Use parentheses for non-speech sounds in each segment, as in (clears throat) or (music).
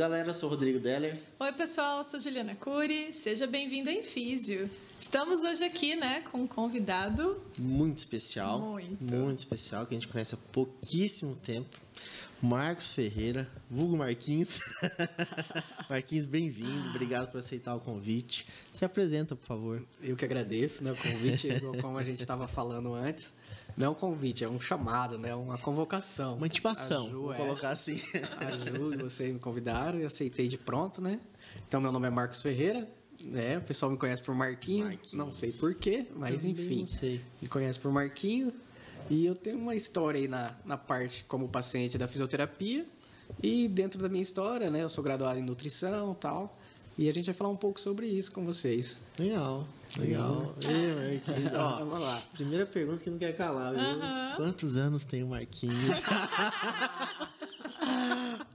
galera, eu sou o Rodrigo Deller. Oi, pessoal, eu sou Juliana Cury. Seja bem-vindo em Físio. Estamos hoje aqui, né, com um convidado muito especial. Muito. Muito especial, que a gente conhece há pouquíssimo tempo. Marcos Ferreira, vulgo Marquinhos. (laughs) Marquinhos, bem-vindo. Obrigado por aceitar o convite. Se apresenta, por favor. Eu que agradeço, né? O convite, como a gente estava falando antes, não é um convite, é um chamado, né? Uma convocação. Uma intimação, Ju, vou é. colocar assim. A Ju e você me convidaram e aceitei de pronto, né? Então, meu nome é Marcos Ferreira, né? O pessoal me conhece por Marquinho, Marquinhos. não sei porquê, mas Também enfim. não sei. Me conhece por Marquinho. E eu tenho uma história aí na, na parte como paciente da fisioterapia. E dentro da minha história, né? Eu sou graduado em nutrição e tal. E a gente vai falar um pouco sobre isso com vocês. Legal, legal. (laughs) Ei, Marquinhos. Ó, Vamos lá. primeira pergunta que não quer calar, viu? Quantos anos tem o Marquinhos?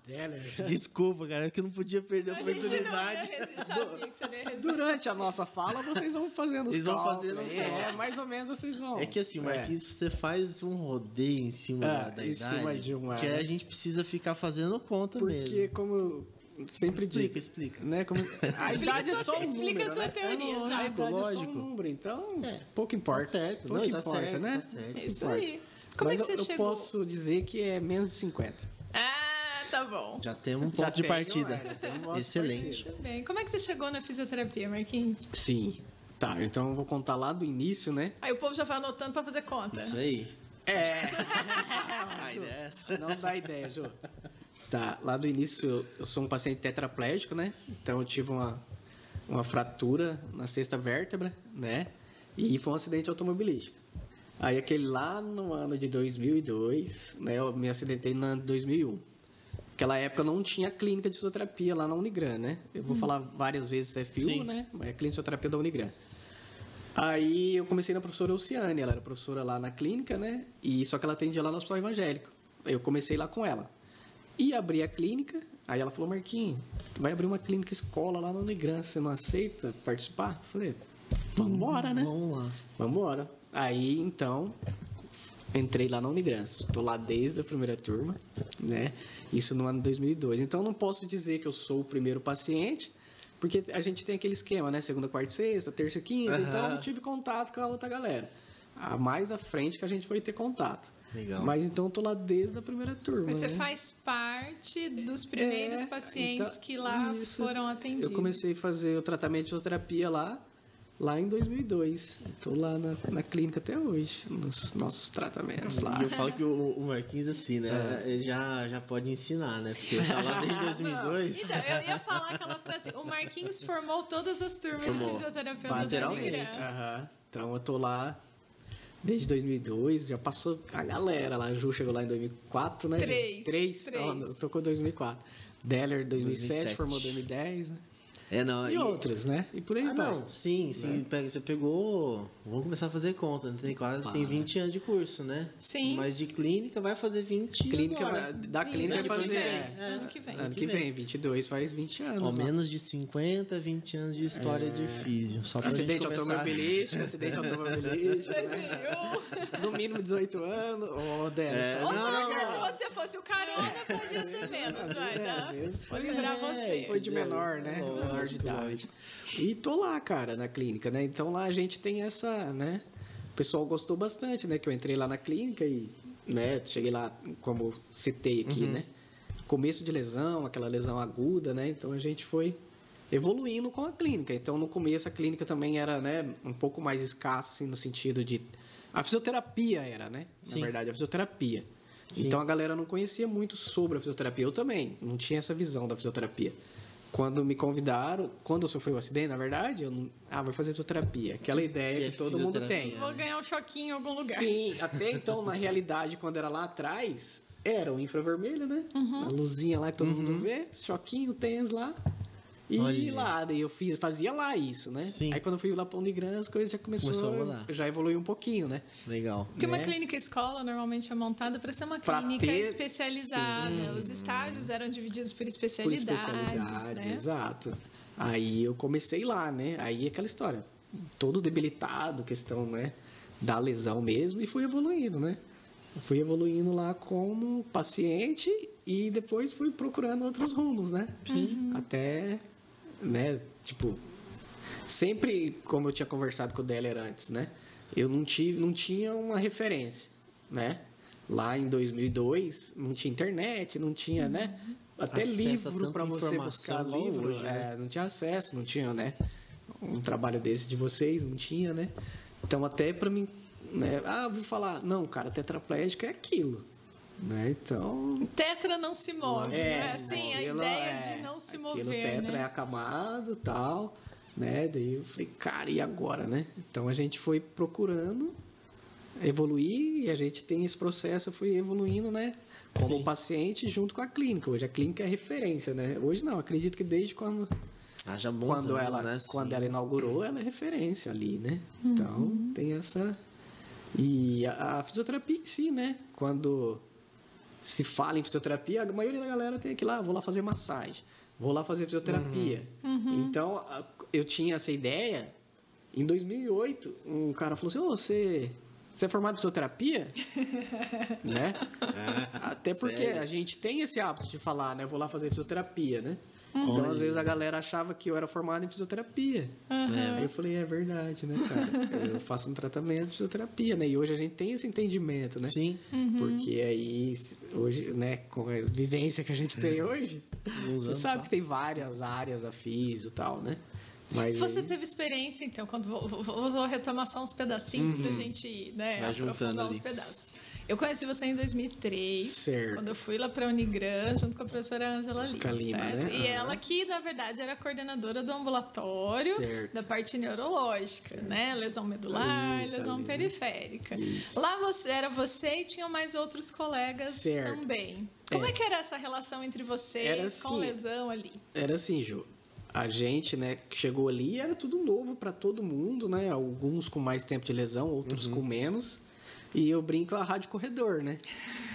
Deller. Desculpa, cara, é que eu não podia perder a A oportunidade. resistir. Durante a nossa fala, vocês vão fazendo os Eles vão fazendo cálculo. É, mais ou menos vocês vão. É que assim, Marquinhos, você faz um rodeio em cima Ah, da, da em idade cima de uma, que né? a gente precisa ficar fazendo conta Porque, mesmo. como eu sempre Explica, digo... explica. Né, como... (laughs) A Explica idade é sua só um explica número, a sua né? teoria, É, exato. A idade é só Lógico. um número, então É. pouco importa. Tá certo, pouco não, tá importa, certo, né? tá certo. É isso importa. aí. Como Mas é que eu, você eu chegou? posso dizer que é menos de 50. Ah, tá bom. Já temos um Já ponto de tenho, partida. é, já um Excelente. Tudo bem. Como é que você chegou na fisioterapia, Marquinhos? Sim. Tá, então eu vou contar lá do início, né? Aí o povo já vai anotando pra fazer conta. Isso aí. É. (laughs) Não dá ideia, Jô. Tá, lá do início eu- eu sou um paciente tetraplégico, né? Então eu tive uma, uma fratura na sexta vértebra, né? E foi um acidente automobilístico. Aí aquele lá no ano de 2002, né? Eu me acidentei no ano de 2001. Naquela época não tinha clínica de fisioterapia lá na Unigran, né? Eu vou falar várias vezes FU, Sim. né? Mas é clínica de fisioterapia da Unigran. Aí eu comecei na professora Luciane, ela era professora lá na clínica, né? E só que ela atendia lá no hospital evangélico. Eu comecei lá com ela. E abri a clínica, aí ela falou, Marquinhos, tu vai abrir uma clínica escola lá na Unigran, você não aceita participar? Eu falei, vambora, né? Vamos lá. Vambora. Aí, então, entrei lá na Unigran. Estou lá desde a primeira turma, né? Isso no ano de 2002. Então, não posso dizer que eu sou o primeiro paciente, porque a gente tem aquele esquema, né? Segunda, quarta sexta, terça quinta. Aham. Então, eu não tive contato com a outra galera. A mais à frente que a gente foi ter contato. Legal. Mas, então, eu tô lá desde a primeira turma, Mas você né? faz parte dos primeiros É, pacientes então, que lá isso. foram atendidos. Eu comecei a fazer o tratamento de fisioterapia lá, lá em 2002. Estou lá na, na clínica até hoje, nos nossos tratamentos lá. E eu falo que o, o Marquinhos, assim, né? É. Ele já, já pode ensinar, né? Porque ele tá lá desde (laughs) 2002. Então, eu ia falar aquela frase. O Marquinhos formou todas as turmas Formou. de fisioterapeutas Unigran. Aham. Então eu tô lá desde 2002, já passou a galera lá. A Ju chegou lá em 2004, né? Três. Três? Três. Tô com 2004. Deller 2007, 2007. formou 2010, né? É, não. E, outros, né? E por aí Ah, vai. não, sim, sim. pega- Você pegou. Vamos começar a fazer conta, né? Tem quase assim, 20 anos de curso, né? Sim. Mas de clínica vai fazer 20 Clínica, agora. da clínica vai que fazer. vem, é, ano que vem. Ano que vem. vem, 22 faz 20 anos. Ao menos de 50, 20 anos de história de físio. Só pra Acidente gente começar. automobilístico, acidente (laughs) automobilístico. né? No mínimo 18 anos. Ô, Denis, É, tá Ô, Não. Se você fosse o carona, podia ser menos, vai, tá? É, Deus Vou livrar é, você. Foi de menor, né? Menor de idade. E tô lá, cara, na clínica, né? Então lá a gente tem essa, né? O pessoal gostou bastante, né? Que eu entrei lá na clínica e, né? Cheguei lá, como citei aqui, Uhum. né? Começo de lesão, aquela lesão aguda, né? Então a gente foi evoluindo com a clínica. Então no começo a clínica também era, né? Um pouco mais escassa, assim, no sentido de... A fisioterapia era, né? Sim. Na verdade, a fisioterapia. Sim. Então a galera não conhecia muito sobre a fisioterapia. Eu também não tinha essa visão da fisioterapia. Quando me convidaram, quando eu sofri o acidente, na verdade, eu não. Ah, vai fazer fisioterapia. Aquela ideia que é que, todo mundo tem. Vou ganhar um choquinho em algum lugar. Sim, até então, na realidade, quando era lá atrás, era o infravermelho, né? A luzinha lá que todo mundo vê, choquinho, tens lá. E Olha. lá, daí eu fiz, fazia lá isso, né? Sim. Aí quando eu fui lá pra Unigran, as coisas já começou, Começou a mudar. já evoluiu um pouquinho, né? Legal. Porque uma né? clínica escola normalmente é montada para ser uma Pra clínica ter- especializada. Os estágios eram divididos por Por especialidades, especialidades, né? exato. Aí eu comecei lá, né? Aí aquela história, todo debilitado, questão, né, da lesão mesmo, e fui evoluindo, né? Fui evoluindo lá como paciente E depois fui procurando outros rumos, né? Sim. Até, né, tipo, sempre, como eu tinha conversado com o Deller antes, né? Eu não, tive, não tinha uma referência, né? Lá em 2002, não tinha internet, não tinha, né? Até Acesso a livro para você buscar livro. hoje, né? é, não tinha acesso, não tinha, né? Um trabalho desse de vocês, não tinha, né? Então, até para mim, né? Ah, vou falar, não, cara, tetraplégico é aquilo, né? Então, Tetra não se move. é, né? assim, a ideia é- de não se mover. tetra né? é acamado e tal, né? Daí eu falei, cara, e agora, né? Então a gente foi procurando evoluir e a gente tem esse processo, foi evoluindo, né? Como Sim. paciente junto com a clínica. Hoje a clínica é referência, né? Hoje não, acredito que desde quando, Ah, já quando, anos, ela, né? quando Sim. ela inaugurou, ela é referência ali, né? Uhum. Então tem essa. E a, a fisioterapia em si, né? Quando se fala em fisioterapia, a maioria da galera tem que ir lá, vou lá fazer massagem, vou lá fazer fisioterapia. Uhum. Então, a- eu tinha essa ideia. Em 2008, um cara falou assim: Ô, você, você é formado em fisioterapia? (laughs) né? Até porque sério? a gente tem esse hábito de falar, né? Vou lá fazer fisioterapia, né? Então, Olha. às vezes, a galera achava que eu era formado em fisioterapia. Aí eu falei, é verdade, né, cara? (laughs) Eu faço um tratamento de fisioterapia, né? E hoje a gente tem esse entendimento, né? Sim. Porque aí, hoje, né, com a vivência que a gente tem hoje, Alguns você sabe só. que tem várias áreas a físio e tal, né? Mas Você aí- teve experiência, então, quando vou, vou, vou retomar só uns pedacinhos pra gente né, Uhum. Vai juntando aprofundar ali. uns pedaços. Eu conheci você em 2003, Certo. quando eu fui lá pra Unigran, junto com a professora Angela Lima, Com a Lima, certo? né? E Aham. ela que, na verdade, era coordenadora do ambulatório Certo. da parte neurológica, né? Lesão medular, Isso, lesão ali. periférica. Isso. Lá você, era você e tinham mais outros colegas Certo. também. Como é. É. que era essa relação entre vocês Era com assim, lesão ali? Era assim, Ju. A gente, né, que chegou ali, era tudo novo para todo mundo, né? Alguns com mais tempo de lesão, outros com menos. E eu brinco a rádio corredor, né?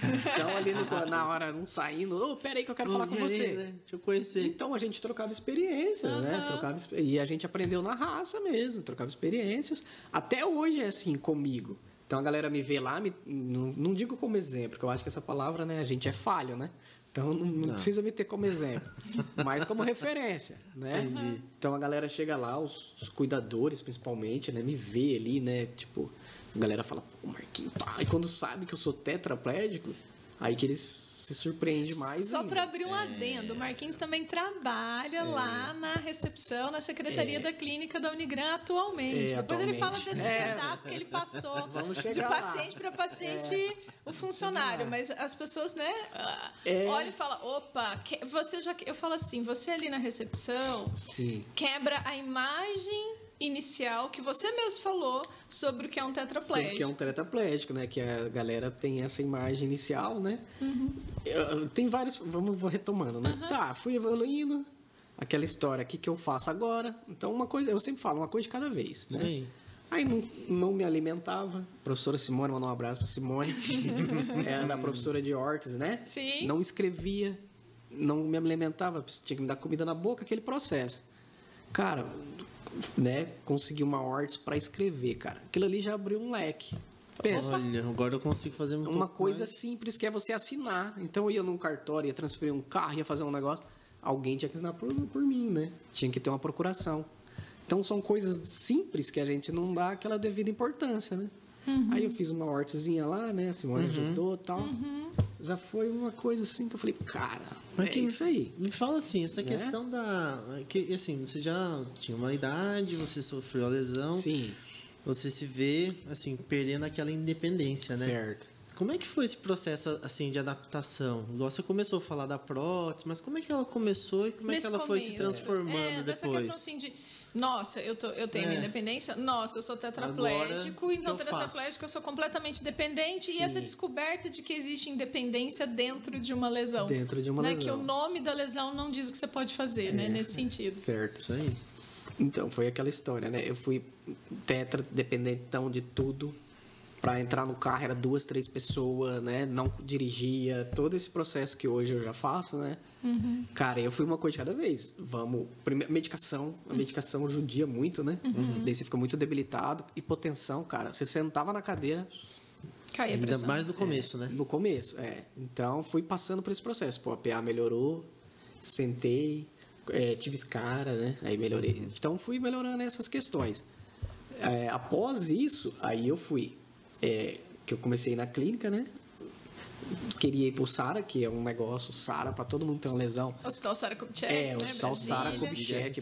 Então, ali no- na hora, um saindo, ô, peraí que eu quero falar com aí, você. né? Deixa eu conhecer. Então a gente trocava experiências, né? Aham. Trocava, e a gente aprendeu na raça mesmo, trocava experiências. Até hoje é assim comigo. Então a galera me vê lá, me- não, não digo como exemplo, porque eu acho que essa palavra, né? A gente é falho, né? Então não, não Não. precisa me ter como exemplo, (laughs) mas como referência, né? Entendi. Então a galera chega lá, os, os cuidadores principalmente, né? Me vê ali, né? Tipo, a galera fala, pô, Marquinhos, pá. E quando sabe que eu sou tetraplégico, aí que eles se surpreendem mais. Só para abrir um adendo, o Marquinhos também trabalha lá na recepção, na secretaria da clínica da Unigran atualmente. É, Depois ele fala atualmente. desse É. pedaço que ele passou (laughs) de. É. paciente para paciente, o funcionário. Mas as pessoas, né, ah, É. olham e falam, opa, que- você já. Eu falo assim, você ali na recepção Sim. quebra a imagem inicial que você mesmo falou sobre o que é um Sobre tetraplégico. que é um tetraplégico, né? Que a galera tem essa imagem inicial, né? Eu- Tem vários. Vamos vou retomando, né? Tá, fui evoluindo. Aquela história, o que, que eu faço agora? Então, uma coisa, eu sempre falo, uma coisa de cada vez, né? Sim. Aí não, não me alimentava. Professora Simone, mandar um abraço pra Simone. (laughs) é da professora de hortes, né? Sim. Não escrevia, não me alimentava, tinha que me dar comida na boca, aquele processo. Cara, né? Consegui uma hortes para escrever, cara. Aquilo ali já abriu um leque. Pensa, Olha, agora eu consigo fazer um uma coisa mais. simples que é você assinar. Então eu ia num cartório, ia transferir um carro, ia fazer um negócio. Alguém tinha que assinar por, por mim, né? Tinha que ter uma procuração. Então são coisas simples que a gente não dá aquela devida importância, né? Aí eu fiz uma hortezinha lá, né? A Simone ajudou e tal. Já foi uma coisa assim que eu falei, cara, Mas é que- isso aí. Me fala assim, essa Né? questão da. Que, assim, você já tinha uma idade, você sofreu a lesão, Sim, você se vê, assim, perdendo aquela independência, né? certo. Como é que foi esse processo, assim, de adaptação? Igual Você começou a falar da prótese, mas como é que ela começou e como é que Nesse ela foi se começo. transformando é, Dessa depois? questão assim de. Nossa, eu, tô, eu tenho É. independência. Nossa, eu sou tetraplégico. Agora, então, o que eu faço? tetraplégico, eu sou completamente dependente. E Sim. essa descoberta de que existe independência dentro de uma lesão. Dentro de uma né? lesão. Que o nome da lesão não diz o que você pode fazer, né? Nesse sentido. Certo. Isso aí. Então, foi aquela história, né? Eu fui tetra dependentão de tudo. Pra entrar no carro era duas, três pessoas, né? Não dirigia. Todo esse processo que hoje eu já faço, né? Cara, eu fui uma coisa de cada vez. Vamos. Primeiro, medicação. A medicação judia muito, né? Daí você fica muito debilitado. Hipotensão, cara. Você sentava na cadeira, Cai a Ainda pressão. mais no começo, né? No começo, é. Então, fui passando por esse processo. Pô, a PA melhorou, sentei, é, tive escara, né? Aí melhorei. Então, fui melhorando essas questões. É, após isso, aí eu fui. é, que eu comecei na clínica, né? Queria ir pro SARA, que é um negócio, SARA, para todo mundo ter uma lesão. Hospital Sara Kubitschek, É, né? Hospital Sara Brasília. Kubitschek, Referência,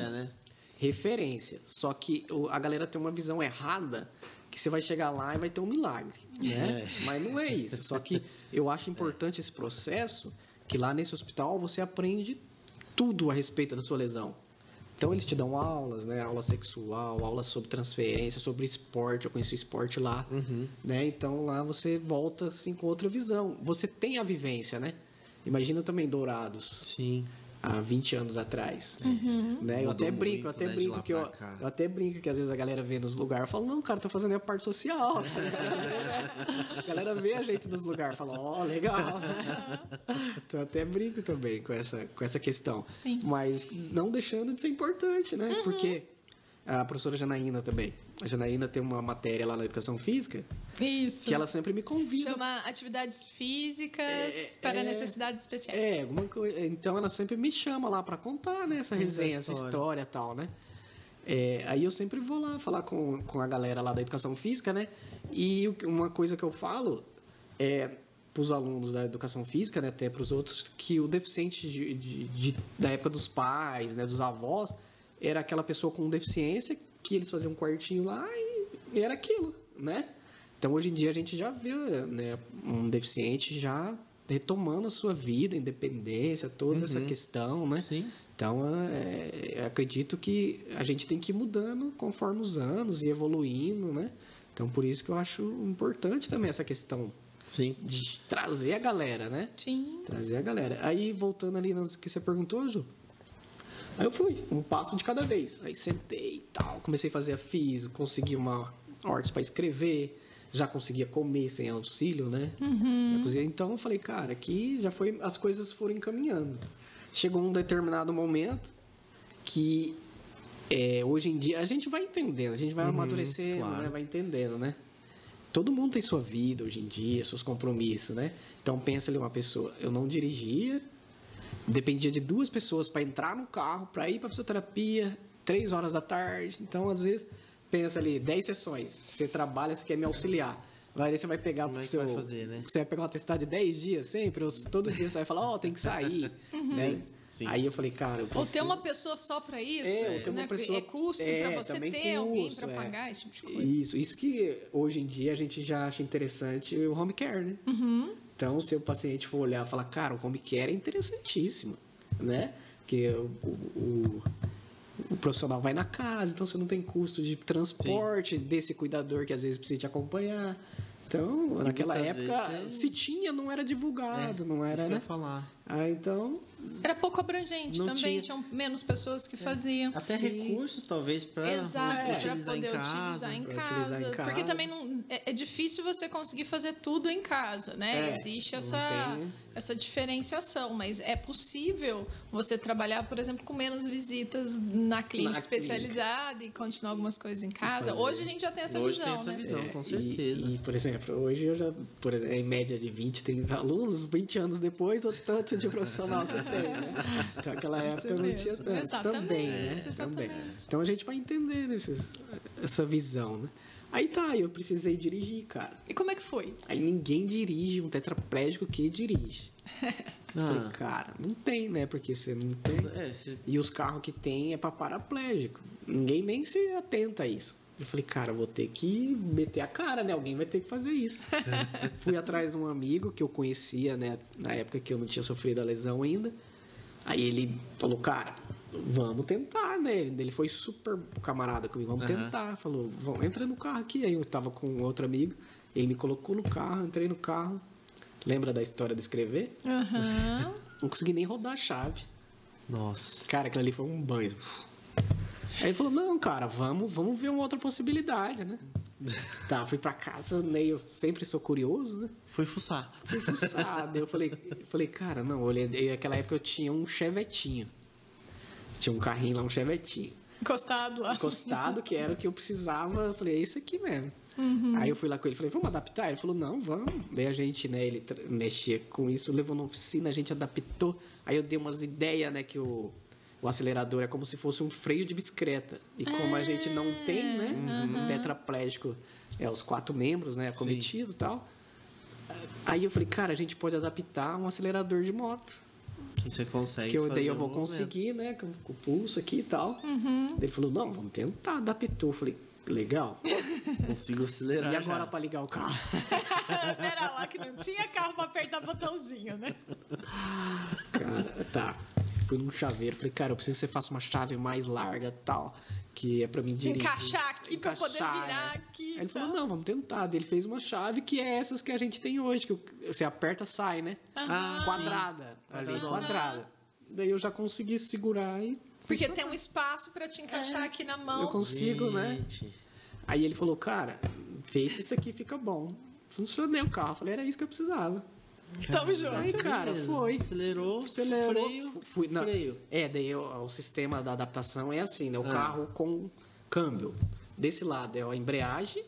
Brasília. né? Referência. Só que o- a galera tem uma visão errada que você vai chegar lá e vai ter um milagre, né? É. Mas não é isso. Só que eu acho importante esse processo que lá nesse hospital você aprende tudo a respeito da sua lesão. Então eles te dão aulas, né? Aula sexual, aula sobre transferência, sobre esporte. Eu conheci o esporte lá, né? Então lá você volta assim com outra visão. Você tem a vivência, né? Imagina também Dourados Sim. Há 20 anos atrás. Né? Eu até brinco, muito, eu até né, brinco que eu, eu até brinco que às vezes a galera vê nos lugares e fala, não, cara, tô fazendo a parte social. (laughs) a galera vê a gente nos lugares e fala, ó, legal. (laughs) então eu até brinco também com essa, com essa questão. Sim. Mas não deixando de ser importante, né? Porque a professora Janaína também. A Janaína tem uma matéria lá na educação física Isso. que ela sempre me convida Chama atividades físicas É, para é. necessidades especiais. É, alguma coisa. Então ela sempre me chama lá pra contar, né, essa resenha, essa história. e tal, né? É, aí eu sempre vou lá falar com, com a galera lá da educação física, né? E uma coisa que eu falo é para os alunos da educação física, né, até para os outros, que o deficiente de, de- de- da época dos pais, né, dos avós, era aquela pessoa com deficiência que eles faziam um quartinho lá e, era aquilo, né? Então hoje em dia a gente já vê né, um deficiente já retomando a sua vida, independência, toda essa questão, né? Sim. Então, é, eu acredito que a gente tem que ir mudando conforme os anos e evoluindo, né? Então, por isso que eu acho importante também essa questão Sim. de trazer a galera, né? Sim. Trazer a galera. Aí, voltando ali no que você perguntou, Ju. Aí eu fui, um passo de cada vez. Aí sentei e tal, comecei a fazer a físico, consegui uma ordem para escrever, já conseguia comer sem auxílio, né? Conseguia- Então eu falei, cara, aqui já foi, as coisas foram encaminhando. Chegou um determinado momento que é, hoje em dia a gente vai entendendo, a gente vai amadurecendo, claro. né? vai entendendo, né? Todo mundo tem sua vida hoje em dia, seus compromissos, né? Então pensa ali uma pessoa, eu não dirigia, dependia de duas pessoas para entrar no carro, para ir para fisioterapia, três horas da tarde. Então às vezes pensa ali, dez sessões, você trabalha, você quer me auxiliar. Vai, aí você vai pegar Como pro é que seu, vai fazer, né? você vai pegar uma testada de 10 dias sempre, ou todo dia você vai falar, ó, tem que sair. (laughs) né? sim. Aí eu falei, cara, eu Ou ter preciso- uma pessoa só para isso, É, ter uma né? pessoa- é custo é, para você também ter alguém custo, para é. pagar esse tipo de coisa. Isso, isso que hoje em dia a gente já acha interessante o home care, né? Uhum. Então, se o paciente for olhar e falar, cara, o home care é interessantíssimo, né? Porque o, o, o profissional vai na casa, então você não tem custo de transporte desse cuidador que às vezes precisa te acompanhar. Então, naquela muitas época, vezes é- se tinha, não era divulgado, não Isso era, que eu né? ia falar. Ah, então, Era pouco abrangente também, tinha- tinham menos pessoas que faziam. Até Sim. recursos, talvez, para utilizar poder em casa. utilizar em casa. utilizar em casa. Porque também não, é, é difícil você conseguir fazer tudo em casa, né? É, Existe essa, tem- essa diferenciação, mas é possível você trabalhar, por exemplo, com menos visitas na clínica Na especializada e continuar algumas coisas em casa. Hoje a gente já tem essa Hoje tem visão, essa né? visão. É, com e- certeza. E, por exemplo, hoje eu já, por exemplo, em média de 20, 30 alunos, 20 anos depois, o tanto de profissional que eu tenho, né? (laughs) Então, naquela época não mesmo. tinha tanto Exatamente, também, né? Também. exatamente. Então a gente vai entendendo esses, essa visão, né? Aí tá, eu precisei dirigir, cara. E como é que foi? Aí ninguém dirige um tetraplégico que dirige. (laughs) Falei, Ah, cara, não tem, né? Porque você não tem. é, se- E os carros que tem é para paraplégico. Ninguém nem se atenta a isso. Eu falei, cara, eu vou ter que meter a cara, né? Alguém vai ter que fazer isso. (laughs) Fui atrás de um amigo que eu conhecia, né? Na época que eu não tinha sofrido a lesão ainda. Aí ele falou, cara, vamos tentar, né? Ele foi super camarada comigo, vamos Aham. tentar. Falou, vamos, entra no carro aqui. Aí eu tava com outro amigo, ele me colocou no carro, entrei no carro. Lembra da história do escrever? Aham. Não consegui nem rodar a chave. Nossa. Cara, aquilo ali foi um banho. Aí ele falou, não, cara, vamos, vamos ver uma outra possibilidade, né? (laughs) Tá, fui pra casa, né? Eu sempre sou curioso, né? Foi fuçar. Fui fuçar. Daí eu falei, falei, cara, não, olhei. e Naquela época eu tinha um chevetinho. Tinha um carrinho lá, um chevetinho. Encostado lá. encostado, que era o que eu precisava. Eu falei, é isso aqui mesmo. Aí eu fui lá com ele, falei, vamos adaptar? Ele falou, não, vamos. Daí a gente, né, ele mexia com isso, levou na oficina, a gente adaptou. Aí eu dei umas ideias, né, que o, o acelerador é como se fosse um freio de bicicleta. E como a gente não tem, né, um tetraplégico, é os quatro membros, né, acometido e tal. Aí eu falei, cara, a gente pode adaptar um acelerador de moto. Que você consegue Que eu, daí eu vou conseguir, né? Com, com o pulso aqui e tal. Ele falou, não, vamos tentar, adaptou. Eu falei, legal. (laughs) Consigo acelerar e agora pra ligar o carro? (laughs) Pera lá, que não tinha carro pra apertar botãozinho, né? cara, tá. Fui num chaveiro, falei, cara, eu preciso que você faça uma chave mais larga e tal. Que é pra mim dirigir. Encaixar aqui pra poder Encaixar, virar é. aqui. Aí ele e falou, não, vamos tentar. Daí ele fez uma chave que é essas que a gente tem hoje, que você aperta, sai, né? Ah, quadrada. Ali, Quadradona. quadrada. Daí eu já consegui segurar e. Porque tem um espaço pra te encaixar aqui na mão. Eu consigo, né? Gente. Aí ele falou, cara, vê se isso aqui fica bom. Funcionei o carro. Eu falei, era isso que eu precisava. Tamo junto. Aí, cara, foi. Acelerou, Acelerou, freio, fu- fui, não, freio. É, daí o, o sistema da adaptação é assim, né? O Ah. carro com câmbio. Desse lado é a embreagem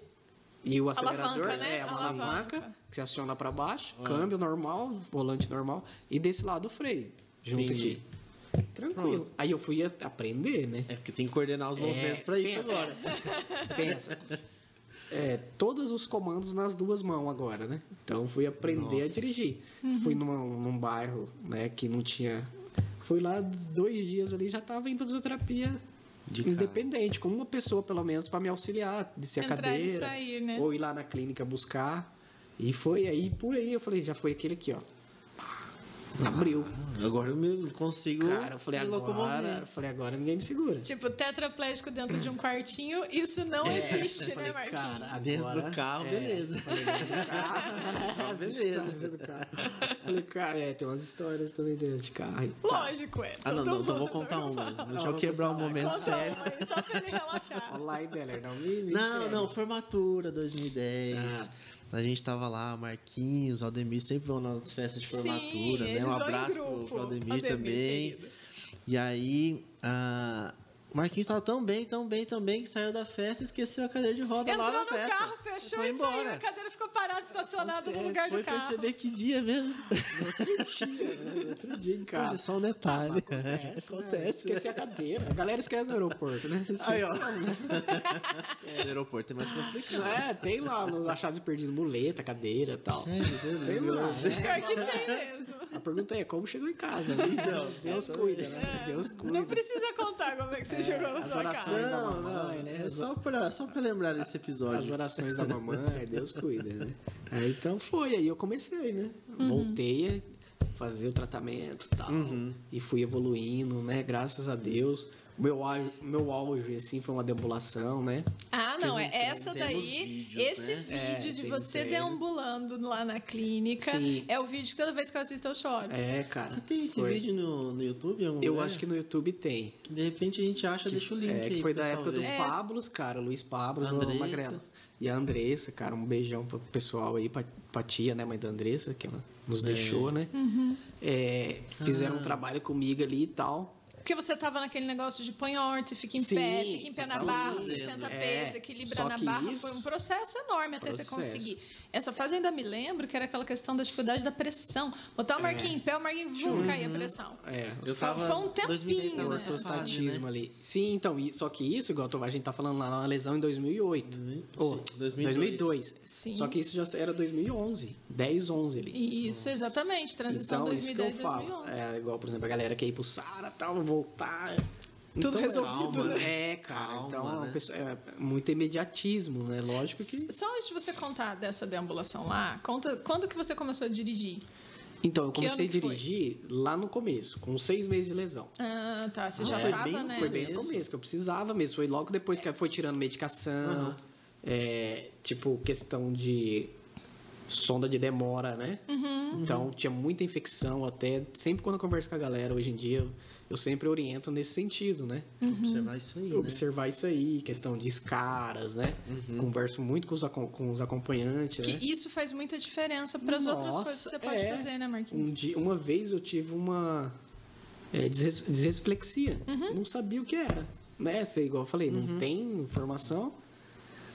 e o acelerador Alavanca, né? é uma Alavanca. alavanca que você aciona para baixo, Ah. câmbio normal, volante normal e desse lado o freio. Junto Entendi. aqui. Tranquilo. Aí eu fui a- aprender, né? É porque tem que coordenar os movimentos É, pra isso pensa. agora. (laughs) Pensa. É, todos os comandos nas duas mãos agora, né? Então fui aprender a Nossa. dirigir. Fui numa- num bairro, né, que não tinha. Fui lá dois dias ali já tava em fisioterapia De independente, com uma pessoa pelo menos para me auxiliar, descer a Entrar e cadeira, sair, né? ou ir lá na clínica buscar. E foi aí por aí eu falei, já foi aquele aqui, ó. Abriu. Agora eu me consigo Cara, eu falei me agora, eu falei agora ninguém me segura. Tipo, tetraplégico dentro de um quartinho, isso não existe, É, Eu falei, né, Marquinhos? cara, Dentro agora- do carro, é, beleza. falei, dentro do carro, Ah, (laughs) beleza. história do carro. Falei, cara, é, tem umas histórias também dentro de carro. Tá. Lógico, é. Ah, não, não, então vou (laughs) contar uma. Deixa eu quebrar um momento Conta sério. uma só pra ele relaxar. Online, Deller, não me, me Não, não, formatura 2010. Ah. A gente tava lá, Marquinhos, Aldemir sempre vão nas festas de Sim, formatura, né? eles Um abraço pro, pro Aldemir, Aldemir, também. querido. E aí, ah, o Marquinhos tava tão bem, tão bem, tão bem que saiu da festa e esqueceu a cadeira de roda lá Entrou na no festa. carro, fechou Foi e saiu. embora. A cadeira ficou parada, estacionada no lugar Foi do carro. perceber que dia mesmo. Outro dia, né? (laughs) Outro dia em Mas casa. é só um detalhe. Acontece, Acontece, né? Esqueci a cadeira. A galera esquece no aeroporto, né? (laughs) Aí, ó. (laughs) É, no aeroporto é mais complicado. É, tem lá nos achados perdidos, muleta, cadeira e tal. Sério, Tem lá. né? Pior que tem mesmo. A pergunta é como chegou em casa? Né? Então, Deus essa- cuida, né? Deus cuida. Não precisa contar como é que você chegou na as sua orações casa. da Não, mamãe, não, né? é só pra, só pra lembrar desse As episódio. orações da mamãe, Deus cuida, né? Aí, (laughs) então foi, aí eu comecei, né? Voltei a fazer o tratamento e tal. E fui evoluindo, né? Graças a Deus. Meu, meu auge, assim, foi uma deambulação, né? Ah, não, é um- essa daí. vídeos, esse né? vídeo É, de você treino. deambulando lá na clínica Sim. é o vídeo que toda vez que eu assisto eu choro. É, cara. Você tem esse foi. vídeo no, no YouTube? Eu lugar? acho que no YouTube tem. De repente a gente acha, deixa o link É, aí. que foi da época do ver. É. Pablos, cara, Luiz Pablos, o Andressa. Magrela. E a Andressa, cara, um beijão pro pessoal aí, pra, pra tia, né, mãe da Andressa, que ela nos deixou, né? É, fizeram Ah. um trabalho comigo ali e tal. Porque você tava naquele negócio de põe horte, fica em Sim, pé, fica em pé na barra, fazendo. sustenta É, peso, equilibra na que barra. isso- Foi um processo enorme até você Processo. conseguir. Essa fase eu ainda me lembro que era aquela questão da dificuldade da pressão. Botar o marquinho em pé, o marquinho vum, cair a pressão. É, Eu Foi- tava, foi um 2010 tempinho, né? fase, né? ali. Sim, então, e- só que isso, igual a gente tá falando lá, uma lesão em 2008. Sim, Ou, 2002. 2002. Sim. Só que isso já era 2011. 10, 11 ali. Isso, exatamente. Transição Então, isso que eu 2010, falo. 2011. É igual, por exemplo, a galera quer ir pro Sara, tal, voltar. Tudo Então, resolvido, calma, né? É, cara. Calma, então, né? a pessoa- é muito imediatismo, né? Lógico que... Só antes de você contar dessa deambulação lá, conta quando que você começou a dirigir? Então, eu Que comecei a dirigir lá no começo, com seis meses de lesão. Ah, tá. Você Ah, já foi tava, bem no né? Foi bem no Começo. que eu precisava mesmo. Foi logo depois que foi tirando medicação. Aham. é, tipo, questão de sonda de demora, né? Uhum. Então, tinha muita infecção até. Sempre quando eu converso com a galera, hoje em dia, eu sempre oriento nesse sentido, né? Observar isso aí, né? Observar isso aí, questão de escaras, né? Converso muito com os, com os acompanhantes, Que né? isso faz muita diferença para as outras coisas que você pode é. fazer, né, Marquinhos? Um dia, uma vez eu tive uma é, desres-. Uhum. Não sabia o que era. né? Você, igual eu falei, não tem informação.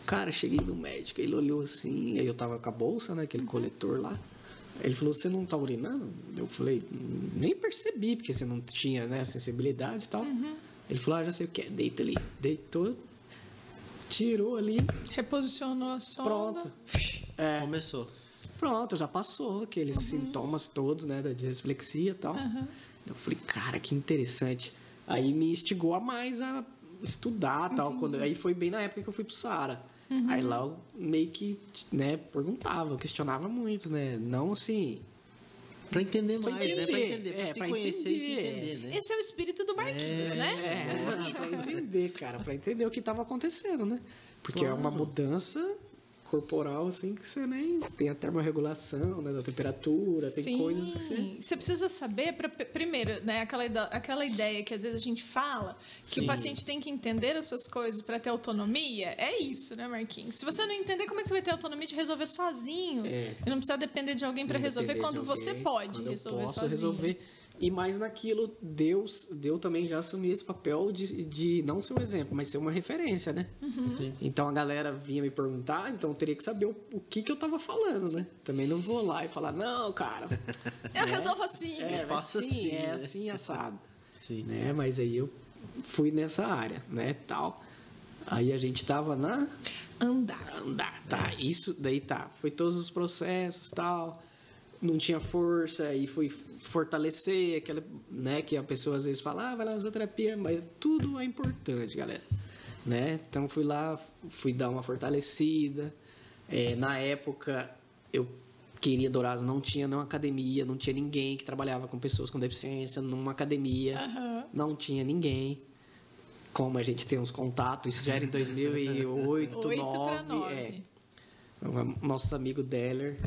Cara, cheguei no médico, ele olhou assim, aí eu tava com a bolsa, né? Aquele coletor lá. Ele falou, você não tá urinando? Eu falei, nem percebi, porque você não tinha, né, sensibilidade e tal. Ele falou, ah, já sei o que é, deita ali. Deitou, tirou ali, Reposicionou a sonda. pronto. É, Começou. pronto, já passou aqueles sintomas todos, né, da dislexia e tal. Eu falei, cara, que interessante. Aí me instigou a mais a estudar tal. Quando, aí foi bem na época que eu fui pro Saara. Aí lá eu meio que, né, perguntava, questionava muito, né? Não assim. Pra entender mais, Pra né? Pra entender, entender, pra é, se pra conhecer e se entender. entender, né? Esse é o espírito do Marquinhos, né? É, pra entender, cara, pra entender o que tava acontecendo, né? Porque é uma mudança corporal, assim, que você nem tem a termorregulação, né, da temperatura, tem Sim. coisas que você... Você precisa saber, pra, primeiro, né, aquela, aquela ideia que às vezes a gente fala, que Sim. o paciente tem que entender as suas coisas para ter autonomia, é isso, né, Marquinhos? Se você não entender, como é que você vai ter autonomia de resolver sozinho? É. E não precisa depender de alguém para resolver quando você alguém, pode quando eu resolver posso sozinho. resolver. E mais naquilo, Deus, Deus também já assumiu esse papel de, de não ser um exemplo, mas ser uma referência, né? Uhum. Sim. Então a galera vinha me perguntar, então eu teria que saber o, o que que eu tava falando, né? Também não vou lá e falar, não, cara. (laughs) Eu resolvo assim. É, faço assim, assim, é né? assim, assado. Sim. Né? Mas aí eu fui nessa área, né, tal. Aí a gente tava na Andar. andar, tá? Isso daí tá. Foi todos os processos, tal. Não tinha força e fui fortalecer aquela, né, que a pessoa às vezes fala, ah, vai lá fazer terapia, mas tudo é importante, galera. Né? Então fui lá, fui dar uma fortalecida. É, na época eu queria Dourados, não tinha nenhuma academia, não tinha ninguém que trabalhava com pessoas com deficiência numa academia. Aham. Não tinha ninguém. Como a gente tem uns contatos, isso já era em 2008, 8 para 9. 9. É. Nosso amigo Deller.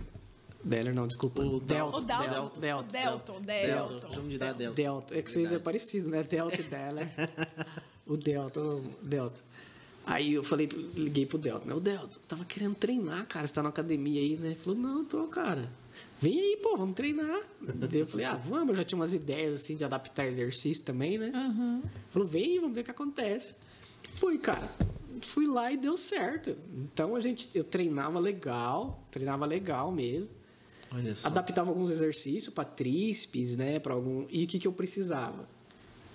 Deller não, desculpa. O Delta. O. Delta. O Delta. Delton. Delta. De Delta. Delta. É que vocês é parecido, né? Delta e Deller. (laughs) o Delta, o Delta. Aí eu falei, liguei pro Delta, né? O Delta, tava querendo treinar, cara. Você tá na academia aí, né? Ele falou, não, tô, cara. Vem aí, pô, vamos treinar. Eu falei, ah, vamos, eu já tinha umas ideias assim de adaptar exercício também, né? Falou, vem aí, vamos ver o que acontece. Fui, cara. Fui lá e deu certo. Então a gente, eu treinava legal, treinava legal mesmo. Adaptava alguns exercícios para tríceps, né, para algum. E o que que eu precisava?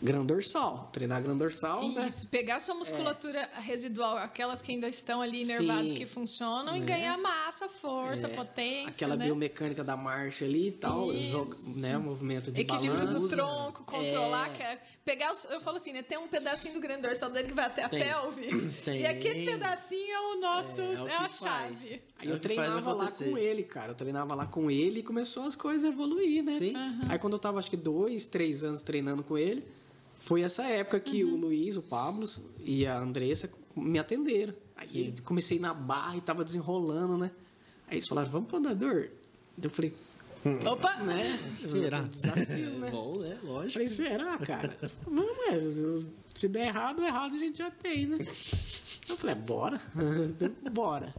Grão dorsal, treinar grão dorsal, né? Isso, pegar sua musculatura residual, aquelas que ainda estão ali inervadas Sim. que funcionam, e Né? ganhar massa, força, É, potência. Aquela né? biomecânica da marcha ali e tal, joga, né, movimento de Equilíbrio balanço. do tronco, controlar, É. que é pegar, os- eu falo assim, né? Tem um pedacinho do grande dorsal dele que vai até a Tem. pelve. (clears throat) Tem. E aquele pedacinho é o nosso, É, é, é o a faz. chave. Aí É eu treinava lá com ele, cara. Eu treinava lá com ele e começou as coisas a evoluir, né? Sim. Aí quando eu tava, acho que dois, três anos treinando com ele, foi essa época que Uhum. o Luiz, o Pablo e a Andressa me atenderam. Aí comecei na barra e tava desenrolando, né? Aí eles falaram, vamos pro andador? Eu falei, Opa! né? Será? (laughs) Desafio, né? Bom, é lógico. Falei, será, cara? Vamos, é, se der errado, errado a gente já tem, né? Eu falei, é, bora. (laughs) bora.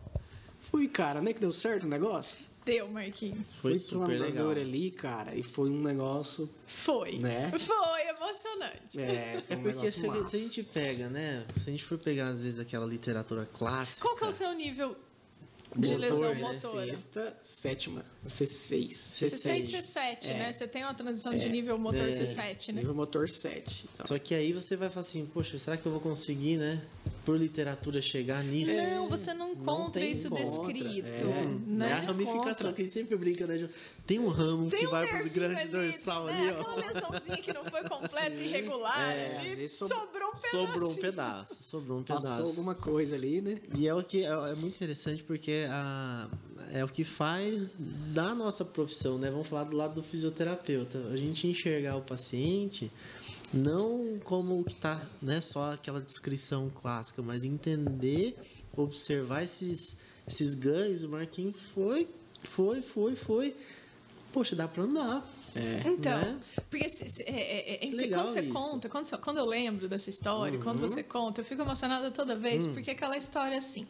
Fui, cara, né? Que deu certo o negócio? Deu, Marquinhos. Foi Fui super pro legal. ali, cara, e foi um negócio. Foi. Né? Foi emocionante. É, foi É um porque negócio se, se a gente pega, né? Se a gente for pegar, às vezes, aquela literatura clássica. Qual que é o seu nível de Motor, lesão né? motora? Sexta, sétima, C6. C6, C6. C7, É. né? Você tem uma transição de nível motor É. C7, né? Nível motor 7. Então. Só que aí você vai falar assim, poxa, será que eu vou conseguir, né? Por literatura chegar nisso? Não, você não encontra tem isso contra, descrito, é. né? É a ramificação, que a gente sempre brinca, né? Ju? Tem um ramo Tem que um vai pro grande ali, dorsal né? ali, ó. Aquela lesãozinha que não foi completa e irregular É, ali, sobrou- sobrou um pedacinho. Sobrou um pedaço, sobrou um Passou pedaço. alguma coisa ali, né? E é o que é, é muito interessante porque a, é o que faz da nossa profissão, né? Vamos falar do lado do fisioterapeuta. A gente enxergar o paciente não como o que está, né? Só aquela descrição clássica, mas entender, observar esses, esses ganhos. O Marquinhos foi, foi, foi, foi. Poxa, dá para andar. É, Então, né? porque se- se- é, é- é- é- quando você isso. conta, quando, você- quando eu lembro dessa história, quando Uhum. você conta, eu fico emocionada toda vez, Hum. porque aquela história assim.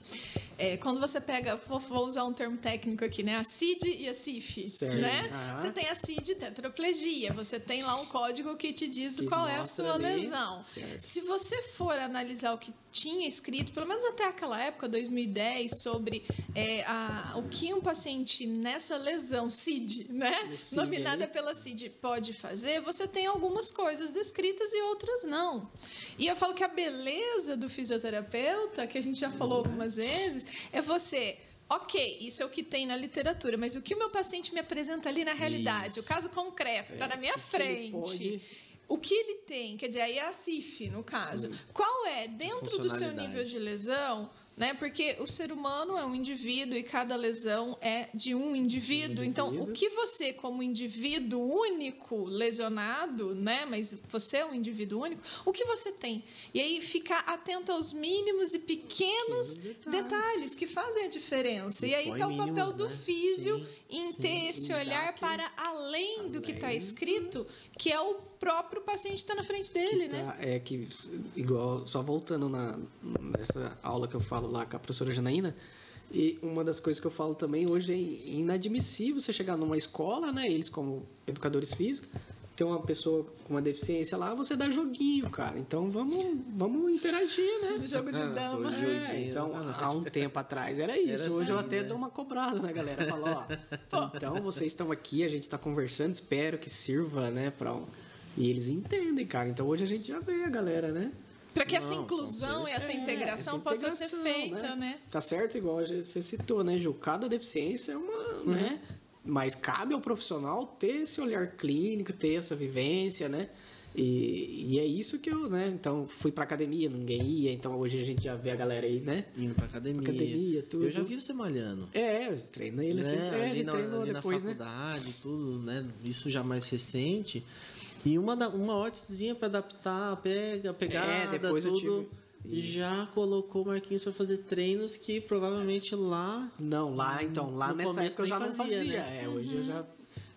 É, quando você pega, vou, vou, usar um termo técnico aqui, né? A CID e a CIF, certo. né? Você tem a CID tetraplegia, você tem lá um código que te diz que qual é a sua ali. lesão. Certo. Se você for analisar o que tinha escrito, pelo menos até aquela época, 2010, sobre é, a, o que um paciente nessa lesão CID, né? CID nominada pela CID, pode fazer, você tem algumas coisas descritas e outras não. E eu falo que a beleza do fisioterapeuta, que a gente já falou algumas vezes, é você ok, isso é o que tem na literatura, mas o que o meu paciente me apresenta ali na realidade, isso. o caso concreto, está é, na minha frente. O que ele tem, quer dizer, aí é a CIF, no caso. Sim. Qual é, dentro do seu nível de lesão, né? Porque o ser humano é um indivíduo e cada lesão é de um indivíduo. Então, o que você, como indivíduo único lesionado, né? Mas você é um indivíduo único, o que você tem? E aí ficar atento aos mínimos e pequenos detalhes. detalhes. que fazem a diferença. E, e aí está o papel do né? físio sim, em sim, ter esse olhar para além, além do que está escrito, que é o próprio paciente está na frente dele, tá, né? É que, igual, só voltando na, nessa aula que eu falo lá com a professora Janaína, e uma das coisas que eu falo também hoje é inadmissível você chegar numa escola, né? Eles como educadores físicos, tem uma pessoa com uma deficiência lá, você dá joguinho, cara. Então vamos, vamos interagir, né? Jogo de dama. É, então, há um tempo atrás era isso. Era Hoje assim, eu até né? dou uma cobrada na galera. Falo, ó, (laughs) então vocês estão aqui, a gente está conversando, espero que sirva, né, para um e eles entendem, cara. Então hoje a gente já vê a galera, né? Para que essa inclusão e essa, é, integração essa possa ser feita, né? né? Tá certo, igual você citou, né, Ju? Cada deficiência é uma, uhum. né? Mas cabe ao profissional ter esse olhar clínico, ter essa vivência, né? E, e é isso que eu, né? Então, fui pra academia, ninguém ia. Então, hoje a gente já vê a galera aí, né? Indo pra academia. Academia, tudo. Eu já vi você malhando. É, eu treino ele assim. né? sempre. É, ali na, treinou ali depois, na né? faculdade, né? tudo, né? Isso já mais recente. E uma, uma hortezinha para adaptar pega, pegada, é, depois tudo. Eu tive... E já colocou o Marquinhos para fazer treinos que provavelmente lá. Não, lá então, lá nessa época eu já não fazia. fazia né? É, hoje eu já.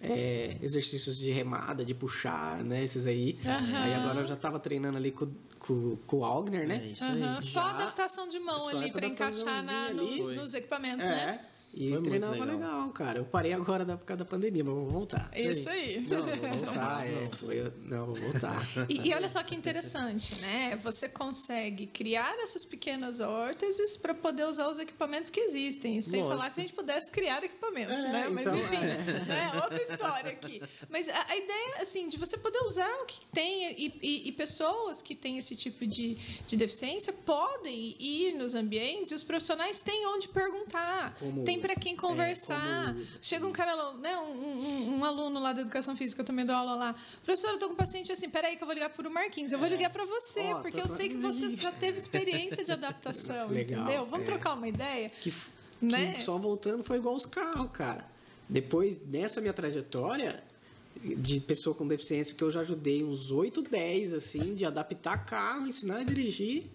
É, exercícios de remada, de puxar, né? Esses aí. Uhum. Aí agora eu já tava treinando ali com, com, com o Augner, né? É isso aí. Uhum. Só adaptação de mão ali para encaixar na, nos, nos, equipamentos, é. né? E Foi treinava legal. legal. cara. Eu parei agora por causa da pandemia, mas vou voltar. Isso aí. Não, vou voltar. é, foi, não, vou voltar. (laughs) E, e, olha só que interessante, né? Você consegue criar essas pequenas órteses para poder usar os equipamentos que existem. Sem Lógico. falar se a gente pudesse criar equipamentos, é, né? Mas então, enfim, é. né? outra história aqui. Mas a, a, ideia, assim, de você poder usar o que tem e, e, e pessoas que têm esse tipo de, de deficiência podem ir nos ambientes e os profissionais têm onde perguntar. Como tem para quem conversar. É, Chega um cara, né, um, um, um, aluno lá da educação física, eu também dou aula lá. Professora, eu tô com um paciente assim, peraí que eu vou ligar para o Marquinhos. Eu vou é. ligar para você, oh, porque eu sei que (laughs) você já teve experiência de adaptação, (laughs) Legal, entendeu? Vamos é. trocar uma ideia? Que, né? que só voltando foi igual os carros, cara. Depois dessa minha trajetória de pessoa com deficiência, que eu já ajudei uns 8, 10, assim, de adaptar carro, ensinar a dirigir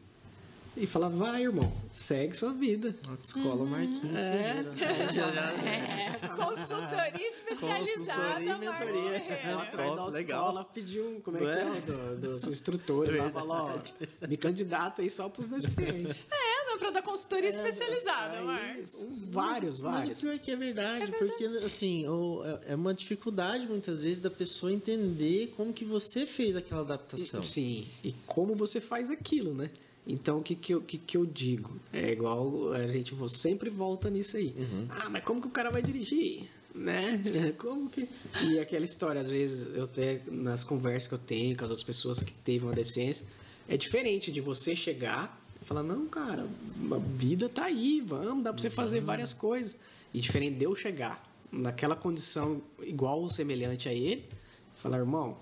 e falar, vai, irmão, segue sua vida. Autoescola uhum. Marquinhos é. (laughs) É. Consultoria especializada, Consultoria e mentoria. É. legal. Ela pediu, como é, que é? é? Do, dos instrutores lá, falou, ó, me candidata aí só pros deficientes. É, não, pra dar consultoria é, especializada, Marcos. Vários, vários. Mas o pior é que é verdade, é verdade. porque, assim, é uma dificuldade, muitas vezes, da pessoa entender como que você fez aquela adaptação. Sim, e como você faz aquilo, né? Então, o que, que, eu, que, que eu digo? É igual a gente sempre volta nisso aí. Uhum. Ah, mas como que o cara vai dirigir? Né? (laughs) Como que... E aquela história, às vezes, eu até nas conversas que eu tenho com as outras pessoas que teve uma deficiência, é diferente de você chegar e falar, não, cara, a vida tá aí, vamos, dá pra você fazer uhum. várias coisas. E diferente de eu chegar naquela condição igual ou semelhante a ele, falar, irmão,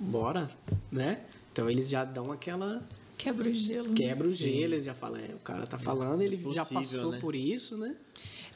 bora, né? Então eles já dão aquela Quebra o gelo. Né? Quebra o gelo, eles já falam, é, o cara tá falando, ele Possível, já passou né? por isso, né?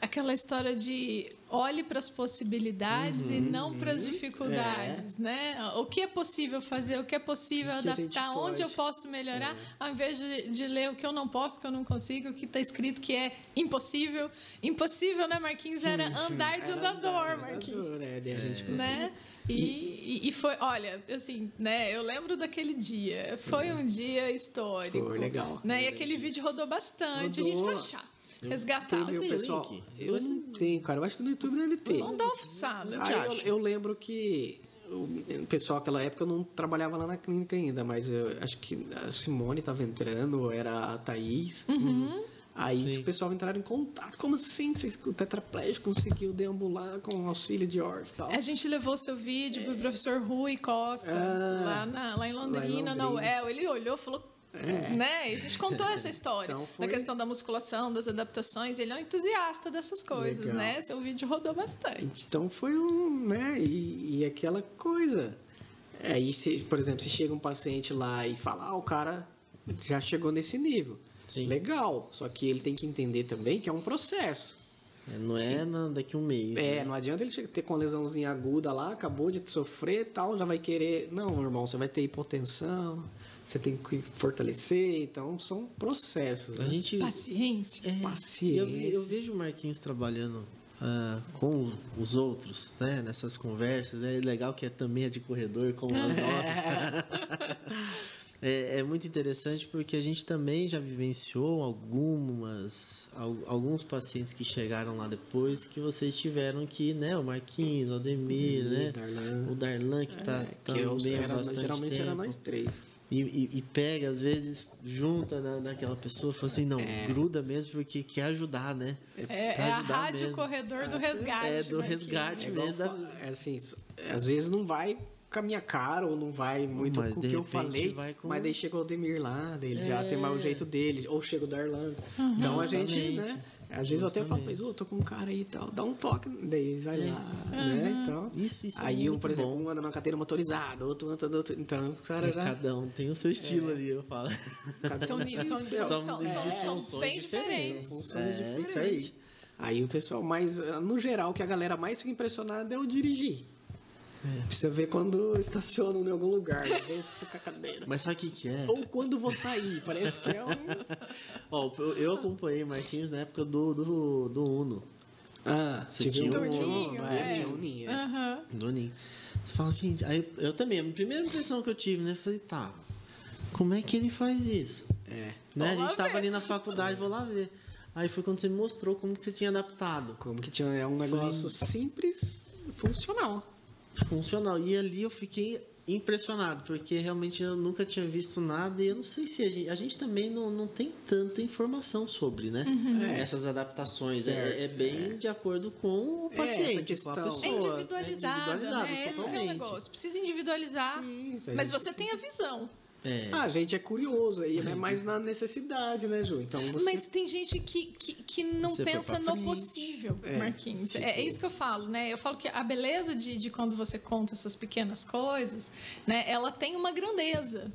Aquela história de olhe para as possibilidades uhum, e não para as dificuldades, é. né? O que é possível fazer, o que é possível que adaptar, que onde eu posso melhorar, é. ao invés de, de, ler o que eu não posso, o que eu não consigo, o que está escrito que é impossível. Impossível, né, Marquinhos? Sim, era andar de andador, Marquinhos. Andador, é, a gente né? E, e, foi, olha, assim, né? Eu lembro daquele dia. Foi um dia histórico. Foi legal. Né? E aquele vídeo rodou bastante. Rodou. A gente precisa achar. resgatar. Teve o pessoal. Link? Eu não tenho, cara. Eu acho que no YouTube deve ter. Vamos dar. Aí eu, eu lembro que o pessoal naquela época não trabalhava lá na clínica ainda, mas eu acho que a Simone estava entrando, era a Thaís. Uhum. Aí Sim. o pessoal entraram em contato. Como assim? O tetraplégico conseguiu deambular com auxílio de ORS e tal? A gente levou seu vídeo é. pro professor Rui Costa, ah, lá, na, lá, em Londrina, lá em Londrina, na UEL. Ele olhou e falou, é. Né? E a gente contou essa (laughs) história então foi... da questão da musculação, das adaptações. Ele é um entusiasta dessas coisas, Legal. né? Seu vídeo rodou bastante. Então foi um, né? E, e aquela coisa. Aí, se, por exemplo, se chega um paciente lá e fala, ah, o cara já chegou nesse nível. Sim. Legal, só que ele tem que entender também que é um processo. É, não é na, daqui um mês. É, né? não adianta ele ter com uma lesãozinha aguda lá, acabou de sofrer tal, já vai querer. Não, irmão, você vai ter hipotensão, você tem que fortalecer, então são processos. A né? gente, Paciência. É, Paciência. Eu, eu, vejo o Marquinhos trabalhando uh, com os outros, né? Nessas conversas. É legal que é também é de corredor, como as (laughs) nossas. (laughs) É, é, muito interessante porque a gente também já vivenciou algumas alguns pacientes que chegaram lá depois que vocês tiveram que, né, o Marquinhos, o Ademir, uhum, né, Darlan. o Darlan que está é, também há bastante geralmente tempo. era nós três. E, e, e, pega, às vezes, junta na, naquela pessoa, fala assim, não, é. gruda mesmo, porque quer ajudar, né? É, é a rádio mesmo. corredor do resgate. É, do resgate é mesmo. É assim, às vezes não vai com a minha cara ou não vai muito mas, com o que eu falei. Com... Mas daí chega o Demir lá, daí ele é. já tem mais o jeito dele, ou chega o Darlan. Uhum. Então a gente, né? Às vezes eu até falo, mas oh, tô com um cara aí e tal, dá um toque, daí vai é. lá, uhum. né? Então, isso, isso aí é um, por exemplo, bom. um anda numa cadeira motorizada, outro anda do outro, então o cara já... Cada um tem o seu estilo é. ali, eu falo. Cada são níveis, são, são, são, são, são bem diferentes. Funções é, diferentes. Isso aí. Aí o pessoal, mas no geral, o que a galera mais fica impressionada é o dirigir. É. Precisa ver quando estacionam em algum lugar, né? Vê com a cadeira. Mas sabe o que, que é? Ou quando vou sair, parece que é um. (laughs) Ó, eu acompanhei Marquinhos na época do, do, do Uno. Ah, você tinha um Uno, é, tinha um Ninho. Uhum. Do Ninho. Você fala assim, aí eu também, a primeira impressão que eu tive, né? Falei, tá, como é que ele faz isso? É. Né? A gente tava ali na faculdade, vou lá ver. Aí foi quando você me mostrou como que você tinha adaptado. Como que tinha é um negócio simples, funcional funcional. E ali eu fiquei impressionado, porque realmente eu nunca tinha visto nada e eu não sei se a gente, a gente também não, não tem tanta informação sobre, né? Uhum. É. Essas adaptações. É, é, bem é. de acordo com o é, paciente, com a pessoa. É individualizado, é individualizado né? Esse é o negócio. Precisa individualizar, Sim, mas você tem a visão. É. Ah, a gente é curioso aí, é mais na necessidade, né, Ju? Então você... Mas tem gente que, que, que não você pensa no possível, é, Marquinhos. Tipo... É, isso que eu falo, né? Eu falo que a beleza de, de quando você conta essas pequenas coisas, né? Ela tem uma grandeza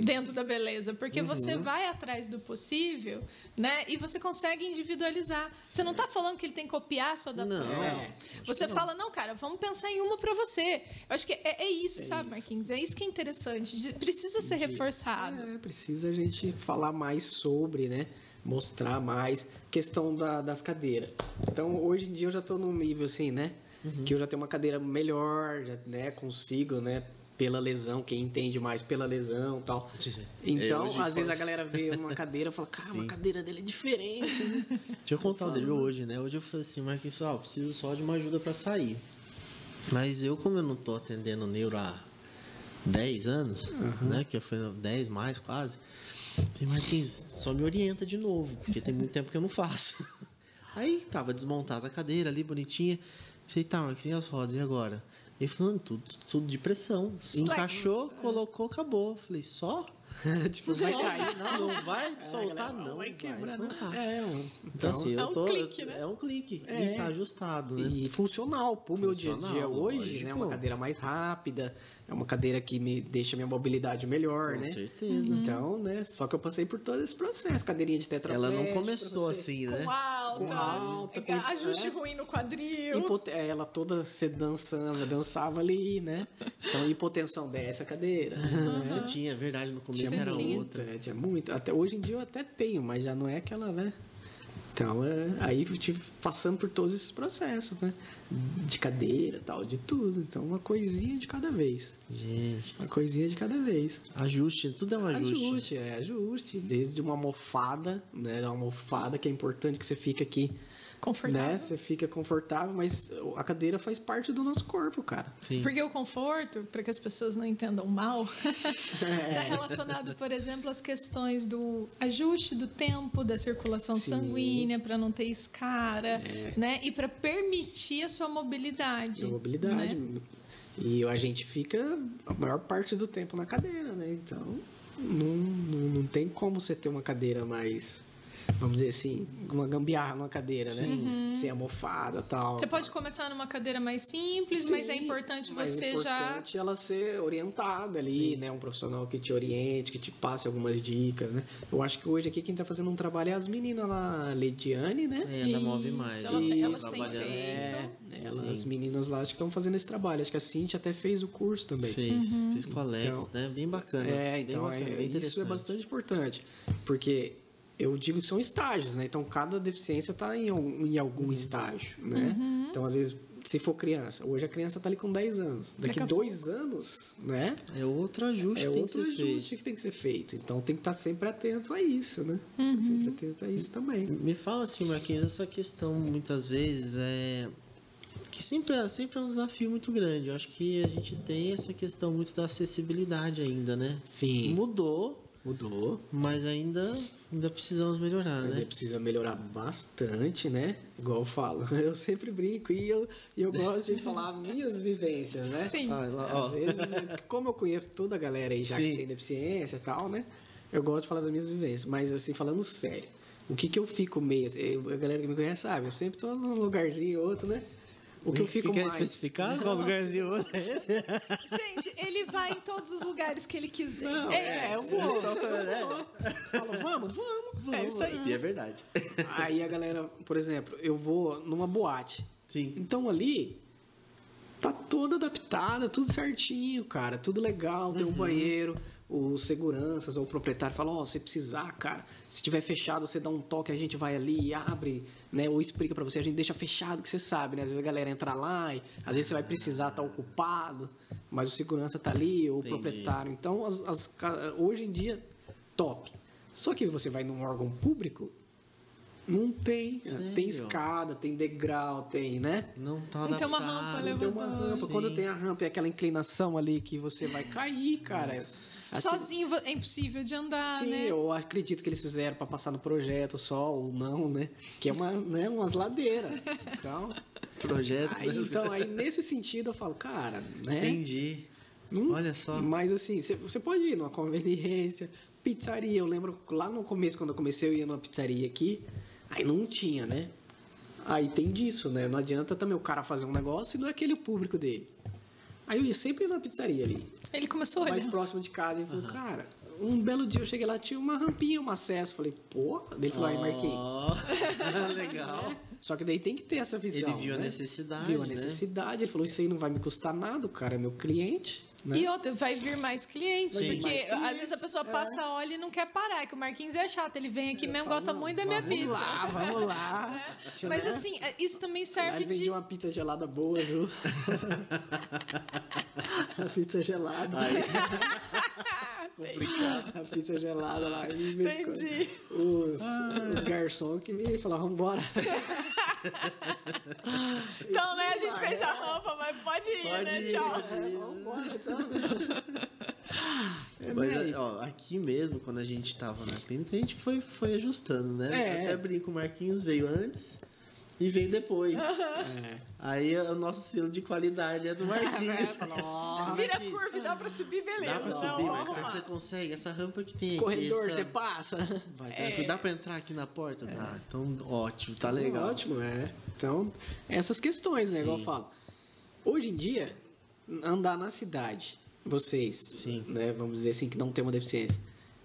dentro da beleza, porque uhum. você vai atrás do possível, né? E você consegue individualizar. Certo. Você não está falando que ele tem que copiar a sua adaptação. Não, é, você fala, não. não, cara, vamos pensar em uma para você. Eu acho que é, é isso, é sabe, isso. Marquinhos? É isso que é interessante. Precisa ser reforçado. É, precisa a gente falar mais sobre, né? Mostrar mais. Questão da, das cadeiras. Então, hoje em dia eu já estou num nível assim, né? Uhum. Que eu já tenho uma cadeira melhor, já, né? Consigo, né? Pela lesão, quem entende mais pela lesão e tal. (laughs) Então, é, às vezes a galera vê uma (laughs) cadeira e fala, cara, Sim. a cadeira dele é diferente. Né? (laughs) Deixa eu contar o dele hoje, né? Hoje eu falei assim, Marquinhos, ó, preciso só de uma ajuda para sair. Mas eu, como eu não tô atendendo neuro há 10 anos, uhum. né? Que foi 10 mais quase. Falei, Marquinhos, só me orienta de novo, porque tem muito tempo que eu não faço. Aí tava desmontada a cadeira ali, bonitinha. Falei, tá, Marquinhos, e as rodas? E agora? Ele falou, tudo, tudo de pressão. Encaixou, colocou, acabou. Falei, só? (laughs) tipo, vai cair, não. Não vai soltar, galera, não. Vai quebrar, vai soltar. É, um, então, assim, é um tô, clique, né? É um clique. É. E tá ajustado, né? E funcional pro meu dia a dia hoje, lógico. né? Uma cadeira mais rápida, é uma cadeira que me deixa minha mobilidade melhor, Com né? Com certeza. Uhum. Então, né? Só que eu passei por todo esse processo. Cadeirinha de tetraplégico. Ela não começou assim, né? Com alta. Com alta. Com, ajuste é, ruim no quadril. Hipote é, ela toda se dançando, dançava ali, né? Então, hipotensão dessa cadeira. Uhum. Você tinha, verdade, no começo tinha era tinha, outra. É, tinha muito. Até, hoje em dia eu até tenho, mas já não é aquela, né? Então, é, aí tive passando por todos esses processos, né? De cadeira tal, de tudo. Então, uma coisinha de cada vez. Gente. Uma coisinha de cada vez. Ajuste, tudo é um ajuste. Ajuste, é ajuste. Desde uma almofada, né? Uma almofada que é importante que você fique aqui. Confortável. Né? Você fica confortável, mas a cadeira faz parte do nosso corpo, cara. Sim. Porque o conforto, para que as pessoas não entendam mal, está (laughs) relacionado, por exemplo, às questões do ajuste do tempo, da circulação Sim. sanguínea, para não ter escara, né? E para permitir a sua mobilidade. A mobilidade. né? E a gente fica a maior parte do tempo na cadeira, né? Então, não, não, não tem como você ter uma cadeira mais, vamos dizer assim, uma gambiarra numa cadeira, né? Sem almofada e tal. Uhum. Você pode começar numa cadeira mais simples, mas é Sim, importante mas você é importante ela ser orientada ali, né? Um profissional que te oriente, que te passe algumas dicas, né? Eu acho que hoje aqui quem tá fazendo um trabalho é as meninas lá, a Lediane, né? É, ela move mais. ela- Elas elas estão têm trabalhando feito. assim. É, ela, as meninas lá acho que estão fazendo esse trabalho. Acho que a Cintia até fez o curso também. Fez, fiz com a Alex, Então- né? Bem bacana. É, bem então bacana, é- bem isso é bastante importante. Porque eu digo que são estágios, né? Então cada deficiência está em, algum- em algum Uhum. estágio, né? Então, às vezes, se for criança, hoje a criança está ali com 10 anos. Daqui a dois anos, né? É outro ajuste É que outro ajuste feito. que tem que ser feito. Então tem que estar sempre atento a isso, né? Sempre atento a isso também. Me fala assim, Marquinhos, essa questão muitas vezes é que sempre, é- sempre é um desafio muito grande. Eu acho que a gente tem essa questão muito da acessibilidade ainda, né? Sim. Mudou, Mudou. mas ainda, ainda precisamos melhorar, Ainda né? precisa melhorar bastante, né? Igual eu falo, (laughs) eu sempre brinco e eu, eu gosto de falar minhas vivências, né? Sim. Ah. Às vezes, como eu conheço toda a galera aí já Sim. que tem deficiência e tal, né? Eu gosto de falar das minhas vivências, mas assim, falando sério, o que que eu fico meio. A galera que me conhece sabe, eu sempre tô num lugarzinho outro, né? O que eu fico quer mais. especificar qual lugarzinho é esse? (laughs) Gente, ele vai em todos os lugares que ele quiser. Não, é, é, eu isso. vou. Só pra- é. Falo, vamos, vamos. É isso aí. E é verdade. Aí a galera, por exemplo, eu vou numa boate. Sim. Então ali tá toda adaptada, tudo certinho, cara, tudo legal, tem um banheiro, os seguranças ou o proprietário falam, ó, se precisar, cara, se tiver fechado, você dá um toque, a gente vai ali e abre, né, ou explica pra você, a gente deixa fechado, que você sabe, né, às vezes a galera entra lá e às vezes você vai precisar estar ocupado, mas o segurança tá ali, ou o Entendi. proprietário, então as, as hoje em dia, top. Só que você vai num órgão público, não tem, Sério? tem escada, tem degrau, tem, né? Não tá Não tem uma rampa Não tem uma rampa. Quando tem a rampa e aquela inclinação ali que você vai cair, cara. Aqui- Sozinho é impossível de andar, Sim, né? eu acredito que eles fizeram para passar no projeto só ou não, né? Que é uma, né, umas ladeiras. Então, Projeto. aí, então, aí nesse sentido eu falo, cara, né? Entendi. Não- Olha só. Mas assim, você- você pode ir numa conveniência, pizzaria. Eu lembro lá no começo, quando eu comecei, eu ia numa pizzaria aqui, aí não tinha, né? Aí tem disso, né? Não adianta também o cara fazer um negócio e não é aquele público dele. Aí eu ia sempre na pizzaria ali, Ele começou a mais olhar. próximo de casa, e falou, cara, um belo dia eu cheguei lá, tinha uma rampinha, um acesso. Falei, pô, daí ele falou, aí Marquinhos. Ó, (laughs) legal. (laughs) Só que daí tem que ter essa visão. Ele viu a né? necessidade, Viu a né? necessidade. Ele falou, isso aí não vai me custar nada, o cara é meu cliente. Né? E outra, vai vir mais clientes, Sim. porque Mais clientes, às vezes a pessoa passa, olha e não quer parar, que o Marquinhos é chato, ele vem aqui mesmo, gosta muito da minha vamos pizza. lá, vamos lá. (laughs) Deixa eu Mas assim, é- isso também serve ele de. uma pizza gelada boa, viu? (laughs) (laughs) a pizza gelada. Complicado. (laughs) A pizza gelada lá. E Entendi. Os, os garçons que me falavam, vambora. (laughs) Então, né, a gente fez a rampa, mas pode ir, Pode né? ir, Tchau. pode ir. Vambora, então. (laughs) É, Mas, né? ó, aqui mesmo, quando a gente tava na clínica, a gente foi, foi ajustando, né? É. Até brinco, o Marquinhos veio antes e veio depois. É. Aí o nosso selo de qualidade é do Marquinhos. (laughs) Ó, Vira Marquinhos. curva e dá pra subir, beleza. Dá pra Não, subir, Marcos. Será que você consegue? Essa rampa que tem aqui. corredor, essa... você passa. Vai, tranquilo. Dá pra entrar aqui na porta? Dá. Então, ótimo, tá legal. É. Ótimo, é. Então, essas questões, né? Igual eu Sim. falo. Hoje em dia, andar na cidade, vocês, Sim. né? Vamos dizer assim, que não tem uma deficiência.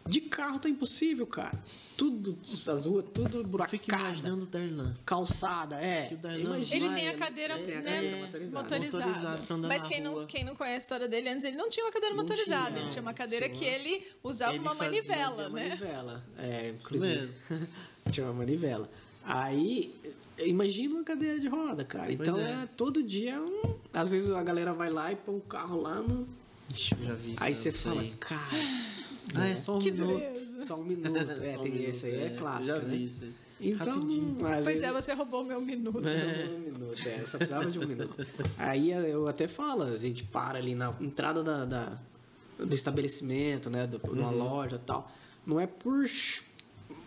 De carro tá impossível, cara. Tudo, as ruas, tudo buracada. imaginando o Darlan. Calçada, é. Que o Darlan Imagina- Ele tem a cadeira, a né, cadeira motorizada. motorizada. Motorizada Mas quem não, quem não conhece a história dele, antes ele não tinha uma cadeira Não motorizada. tinha, ele tinha uma cadeira que Tinha. ele usava Ele uma manivela, Uma né? manivela. É, inclusive. (laughs) Tinha uma manivela. Aí, imagina uma cadeira de roda, cara. Pois Então, é. é. todo dia, é um... às vezes a galera vai lá e põe o carro lá no, Ixi, eu já vi. Aí você fala, cara. Ah, é só um Que minuto. dureza. Só um minuto. É, um tem minuto, esse aí, é, clássico. Já né? vi isso aí. Então, Rapidinho. às Pois é, você roubou meu minuto. Só um minuto, é, só precisava de um minuto. Aí eu até falo, a gente para ali na entrada da, da- do estabelecimento, né? Do, numa Uhum. loja e tal. Não é por ch-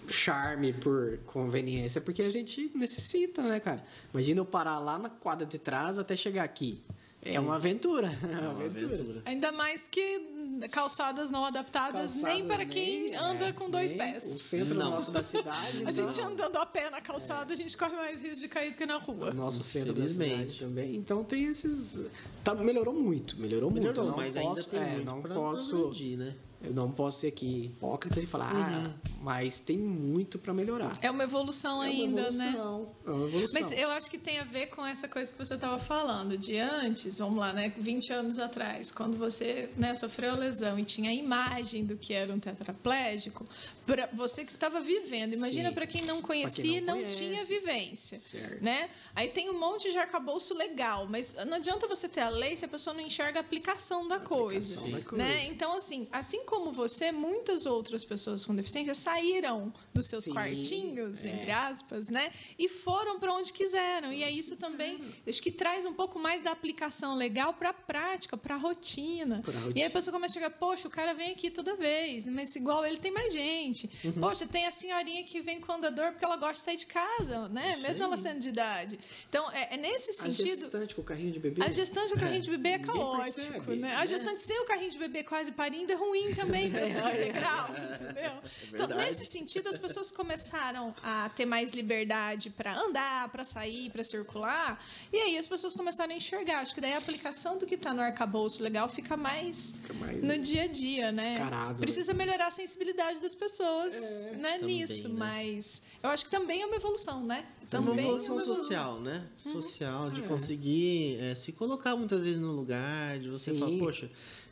charme, por conveniência, é porque a gente necessita, né, cara? Imagina eu parar lá na quadra de trás até chegar aqui. É uma aventura. (laughs) É uma Uma aventura. aventura. Ainda mais que calçadas não adaptadas Calçadas nem para quem nem- anda é, com dois pés. O centro Não. nosso da cidade. (laughs) A gente andando a pé na calçada, a gente corre mais risco de cair do que na rua. O nosso centro da cidade também. Então tem esses. Tá, melhorou muito, melhorou, muito. Melhorou, Eu não mas posso, ainda tem é, muito não pra posso, progredir, né? Eu não posso ser aqui hipócrita e falar, Uhum. ah, mas tem muito para melhorar. É uma evolução É uma ainda, né? evolução, É uma evolução. Mas eu acho que tem a ver com essa coisa que você estava falando, de antes, vamos lá, né? 20 anos atrás, quando você né, sofreu a lesão e tinha a imagem do que era um tetraplégico, para você que estava vivendo, imagina para quem não conhecia e não tinha vivência. Certo. Né? Aí tem um monte de arcabouço legal, mas não adianta você ter a lei se a pessoa não enxerga a aplicação da coisa. aplicação da Né? coisa. Então, assim, assim como você, muitas outras pessoas com deficiência saíram dos seus Sim, quartinhos, é. entre aspas, né? E foram para onde quiseram. E aí isso também acho que traz um pouco mais da aplicação legal para a prática, para a rotina. E aí a pessoa começa a chegar, poxa, o cara vem aqui toda vez, mas igual ele tem mais gente. Uhum. Poxa, tem a senhorinha que vem com o andador porque ela gosta de sair de casa, né? Isso Mesmo ela aí. sendo de idade. Então, é, é nesse a sentido. gestante com o carrinho de bebê. A gestante do carrinho de bebê é (laughs) Ninguém caótico, percebe, né? né? A gestante sem o carrinho de bebê quase parindo é ruim também para subir degrau, entendeu? então, nesse sentido, as pessoas começaram a ter mais liberdade para andar, para sair, para circular, e aí as pessoas começaram a enxergar. Acho que daí a aplicação do que está no arcabouço legal fica mais, Fica mais no dia a dia, né? né? Precisa melhorar a sensibilidade das pessoas né, Também, nisso, né? mas eu acho que também é uma evolução, né? É uma Também evolução é uma evolução. social, né? Social, de É. conseguir é, se colocar muitas vezes no lugar, de você Sim. falar, poxa,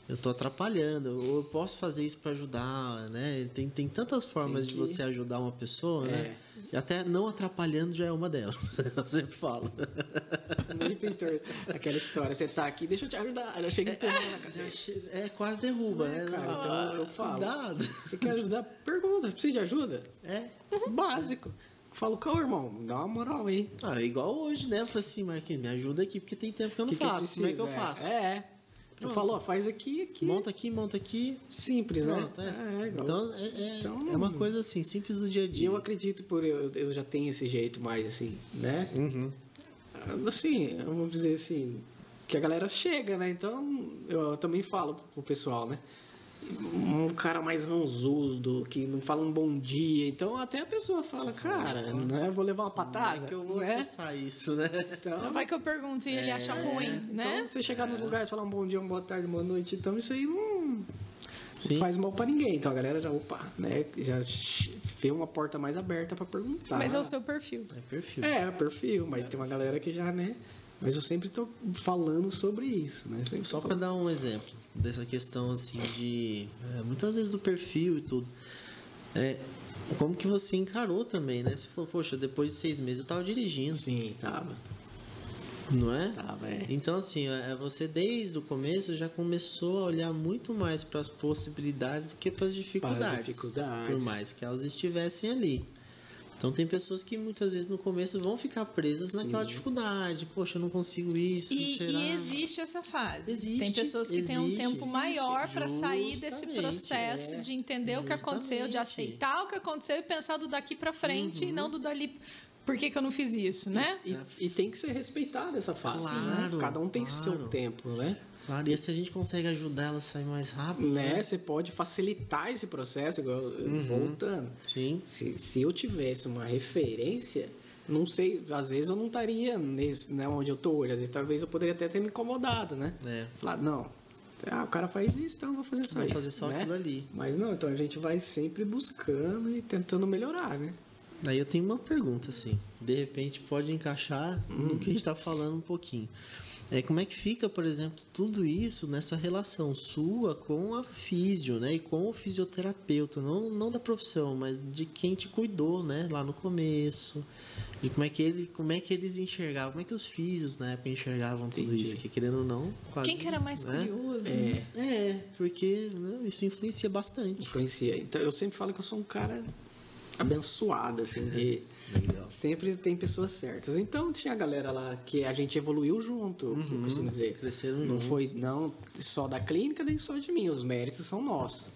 eu tô atrapalhando, ou eu posso fazer isso para ajudar, né? Tem, tem tantas formas Tem de que- você ajudar uma pessoa, né? É. E até não atrapalhando já é uma delas. (laughs) Eu sempre falo. Muito pintor. Aquela história, você tá aqui, deixa eu te ajudar. Já chega empurrando na cadeira. É quase derruba, É, né? cara, então eu falo. Cuidado. Você quer ajudar? Pergunta, você precisa de ajuda? É. Básico. Falo, calma, irmão, dá uma moral aí. Ah, igual hoje, né? Eu falei assim, Marquinhos, me ajuda aqui, porque tem tempo que eu não Que que eu faço. Como é que eu faço? É, é. Eu Pronto. falo, ó, faz aqui, aqui. Monta aqui, monta aqui. Simples, né? Pronto, é. É, é, então, é, é, Então, é uma coisa assim, simples do dia a E dia. eu acredito por eu, eu já tenho esse jeito mais assim, né? Uhum. Assim, vamos dizer assim, que a galera chega, né? Então, eu também falo pro pessoal, né? Um cara mais ranzudo, que não fala um bom dia. Então, até a pessoa fala, cara, né? Vou levar uma patada. Como é que eu vou né? acessar isso, né? Então, Vai que eu pergunto e ele acha ruim, né? então, você chegar nos lugares, falar um bom dia, uma boa tarde, uma boa noite, então isso aí não Sim. faz mal pra ninguém. Então a galera já, opa, né? Já vê uma porta mais aberta pra perguntar. Mas é o seu perfil. É perfil. É, perfil, mas tem uma galera que já, né? Mas eu sempre tô falando sobre isso, né? Sempre Só tô para dar um exemplo dessa questão assim de é, muitas vezes do perfil e tudo. É, como que você encarou também, né? Você falou, poxa, depois de seis meses eu tava dirigindo, Sim, tava. não é? Tava, é. Então assim, é, você desde o começo já começou a olhar muito mais para as possibilidades do que para as dificuldades, dificuldades. por mais que elas estivessem ali. Então tem pessoas que muitas vezes no começo vão ficar presas naquela dificuldade. Poxa, eu não consigo isso, E, será? e existe essa fase. Existe, Tem pessoas que têm um existe, tempo maior para sair desse processo é. de entender o que aconteceu, de aceitar o que aconteceu e pensar do daqui para frente Uhum. e não do dali. Por que, que eu não fiz isso, né? E, e tem que ser respeitado essa fase. Claro, né? Cada um tem claro. seu tempo, né? Claro, e se a gente consegue ajudar ela a sair mais rápido, né? Você pode facilitar esse processo, igual Uhum. voltando. Sim. Se, se eu tivesse uma referência, não sei, às vezes eu não estaria nesse, né, onde eu tô hoje. Às vezes talvez eu poderia até ter me incomodado, né? É. Falar, não, ah, o cara faz isso, então eu vou fazer só Vai isso. fazer só né? aquilo ali. Mas não, então a gente vai sempre buscando e tentando melhorar, né? Aí eu tenho uma pergunta, assim. De repente pode encaixar no que a gente tá falando um pouquinho. É, como é que fica, por exemplo, tudo isso nessa relação sua com a físio, né? E com o fisioterapeuta, não, não da profissão, mas de quem te cuidou, né? Lá no começo. De como é que, ele, como é que eles enxergavam, como é que os físios na época enxergavam tudo Entendi. isso. Porque querendo ou não. Quase, Quem que era mais né? curioso? É, É, porque né, isso influencia bastante. influencia. Então, eu sempre falo que eu sou um cara abençoado, assim, de... Legal. Sempre tem pessoas certas. Então, tinha a galera lá que a gente evoluiu junto, eu costumo dizer. Cresceram Não juntos. foi não só da clínica, nem só de mim. Os méritos são nossos.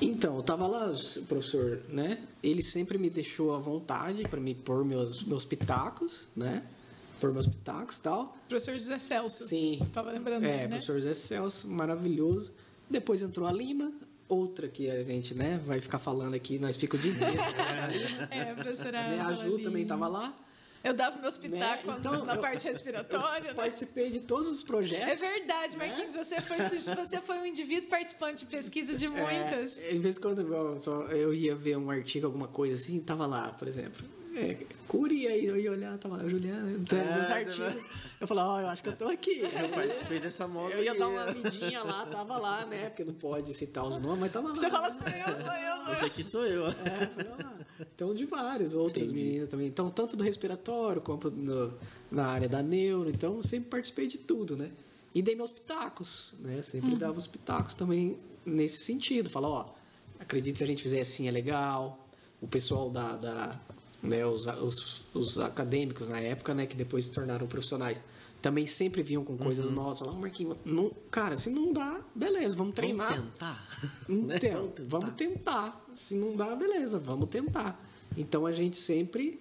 Então, eu tava lá, o professor, né? Ele sempre me deixou à vontade para me pôr meus, meus pitacos, né? Pôr meus pitacos e tal. Professor José Celso. Sim. Você estava lembrando É, dele, né? professor José Celso, maravilhoso. Depois entrou a Lima, outra que a gente, né, vai ficar falando aqui, nós ficamos de medo. É, a professora né? A Ju também Lima. tava lá. Eu dava meus pitacos Né? Então, na eu- parte respiratória, (laughs) né? Participei de todos os projetos. É verdade, Marquinhos, você, foi, (laughs) você foi um indivíduo participante de pesquisa de muitas. É, em vez de quando eu, só- eu ia ver um artigo, alguma coisa assim, tava lá, por exemplo. É, cure aí, eu ia olhar, tava lá, Juliana, então, É, nos tá artigos. Eu falava, ó, eu acho que eu tô aqui. (laughs) Eu participei dessa moto. Eu ia dar uma lidinha lá, tava lá, né? Porque não pode citar os nomes, mas tava lá. Você fala, sou eu, sou eu, sou Esse eu. aqui sou eu. É, foi lá. Então, de vários outros Entendi. meninos também. Então, tanto do respiratório como no- na área da neuro. Então, eu sempre participei de tudo, né? E dei meus pitacos, né? Sempre dava os pitacos também nesse sentido. Fala, ó, acredito que se a gente fizer assim é legal. O pessoal da... da né, os, os, os acadêmicos na época, né? Que depois se tornaram profissionais. Também sempre vinham com coisas novas. Falavam, Marquinhos, não, cara, se não dá, beleza, vamos treinar. (laughs) Vamos tentar. Né? Então, vamos tentar. Se não dá, beleza, vamos tentar. Então a gente sempre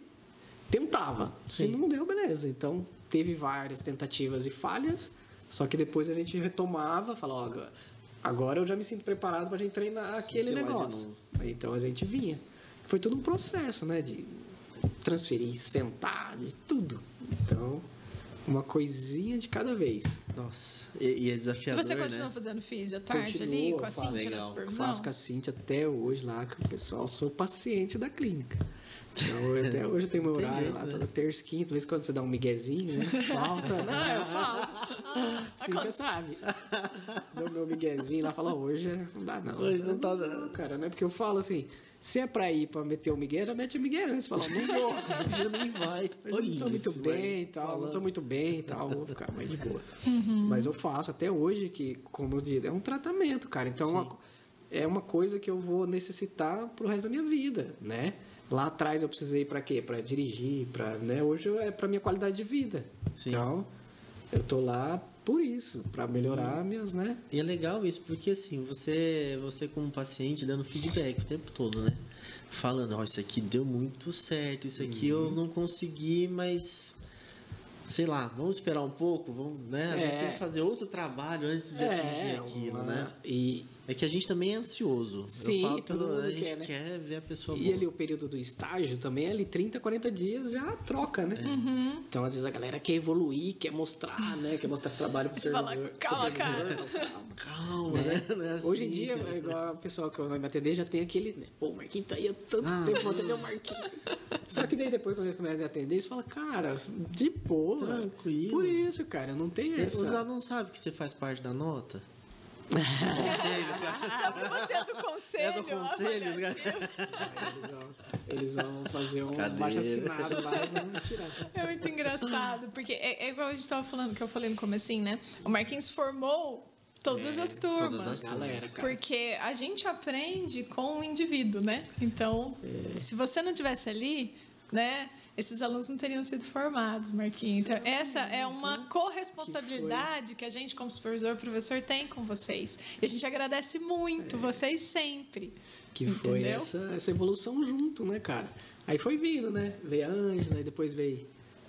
tentava. Se Sim. não deu, beleza. Então teve várias tentativas e falhas, só que depois a gente retomava, falava, ó, agora, eu já me sinto preparado para a gente treinar aquele negócio. Então a gente vinha. Foi tudo um processo, né? De transferir, sentar, de tudo. Então, uma coisinha de cada vez. Nossa, e, e é desafiador, Você continua né? fazendo físio à tarde Continuo, ali, com a faço. Cintia na Legal. supervisão? Faço com a Cintia até hoje lá, com o pessoal. Sou paciente da clínica. Então, eu- até hoje eu tenho meu (laughs) horário jeito, lá, né? toda terça, quinta, vez quando você dá um miguezinho, né? Falta. (laughs) Não, eu falo. (laughs) Cintia sabe. Dou meu miguezinho lá, fala, hoje não dá não. Hoje não tá dando. Cara, não é porque eu falo assim, se é pra ir pra meter o migué, já mete o migué antes. Fala, não vou. (laughs) Já nem vai. Eu não tô muito bem e tal, não tô muito bem e tal, vou ficar mais de boa. (laughs) Uhum. Mas eu faço até hoje, que, como eu disse, é um tratamento, cara. Então, uma co- é uma coisa que eu vou necessitar pro resto da minha vida, né? Lá atrás eu precisei para quê? Para dirigir, para, né? Hoje é para minha qualidade de vida. Sim. Então, eu tô lá por isso, para melhorar minhas, né? E é legal isso, porque assim, você, você como paciente dando feedback o tempo todo, né? Falando, ó, isso aqui deu muito certo, isso aqui eu Uhum. não consegui, mas sei lá, vamos esperar um pouco, vamos, né? A gente É. tem que fazer outro trabalho antes de atingir aquilo, uma- né? E, É que a gente também é ansioso. Sim, eu falo, todo mundo a gente quer, né? quer ver a pessoa E boa. ali o período do estágio também, ali 30, 40 dias já troca, né? Uhum. Então, às vezes a galera quer evoluir, quer mostrar, né? Quer mostrar trabalho pro supervisor- "Calma, cara." calma. Calma, né? Não é Hoje em assim. dia, é igual a pessoa que vai me atender já tem aquele, né? Pô, o Marquinhos tá aí há tanto Ah. tempo, vou atender o Marquinhos. Só que daí depois, quando eles começam a atender, eles falam, cara, de boa. Tranquilo. Por isso, cara, não tem Os essa. alunos sabem que você faz parte da nota? Conselhos, cara. (laughs) Sabe que você é do conselho? É do conselho? (laughs) Eles vão, eles vão fazer um baixo assinado lá e vão tirar. É muito engraçado, porque é, é igual a gente tava falando, que eu falei no comecinho, né? O Marquinhos formou todas as turmas. É, todas as turmas. Galera. Porque a gente aprende com o indivíduo, né? Então, É. se você não tivesse ali, né? Esses alunos não teriam sido formados, Marquinhos. Então, essa é uma corresponsabilidade que a gente, como supervisor, professor, tem com vocês. E a gente agradece muito vocês sempre. Que foi essa, essa evolução junto, né, cara? Aí foi vindo, né? Veio a Ângela, aí depois veio.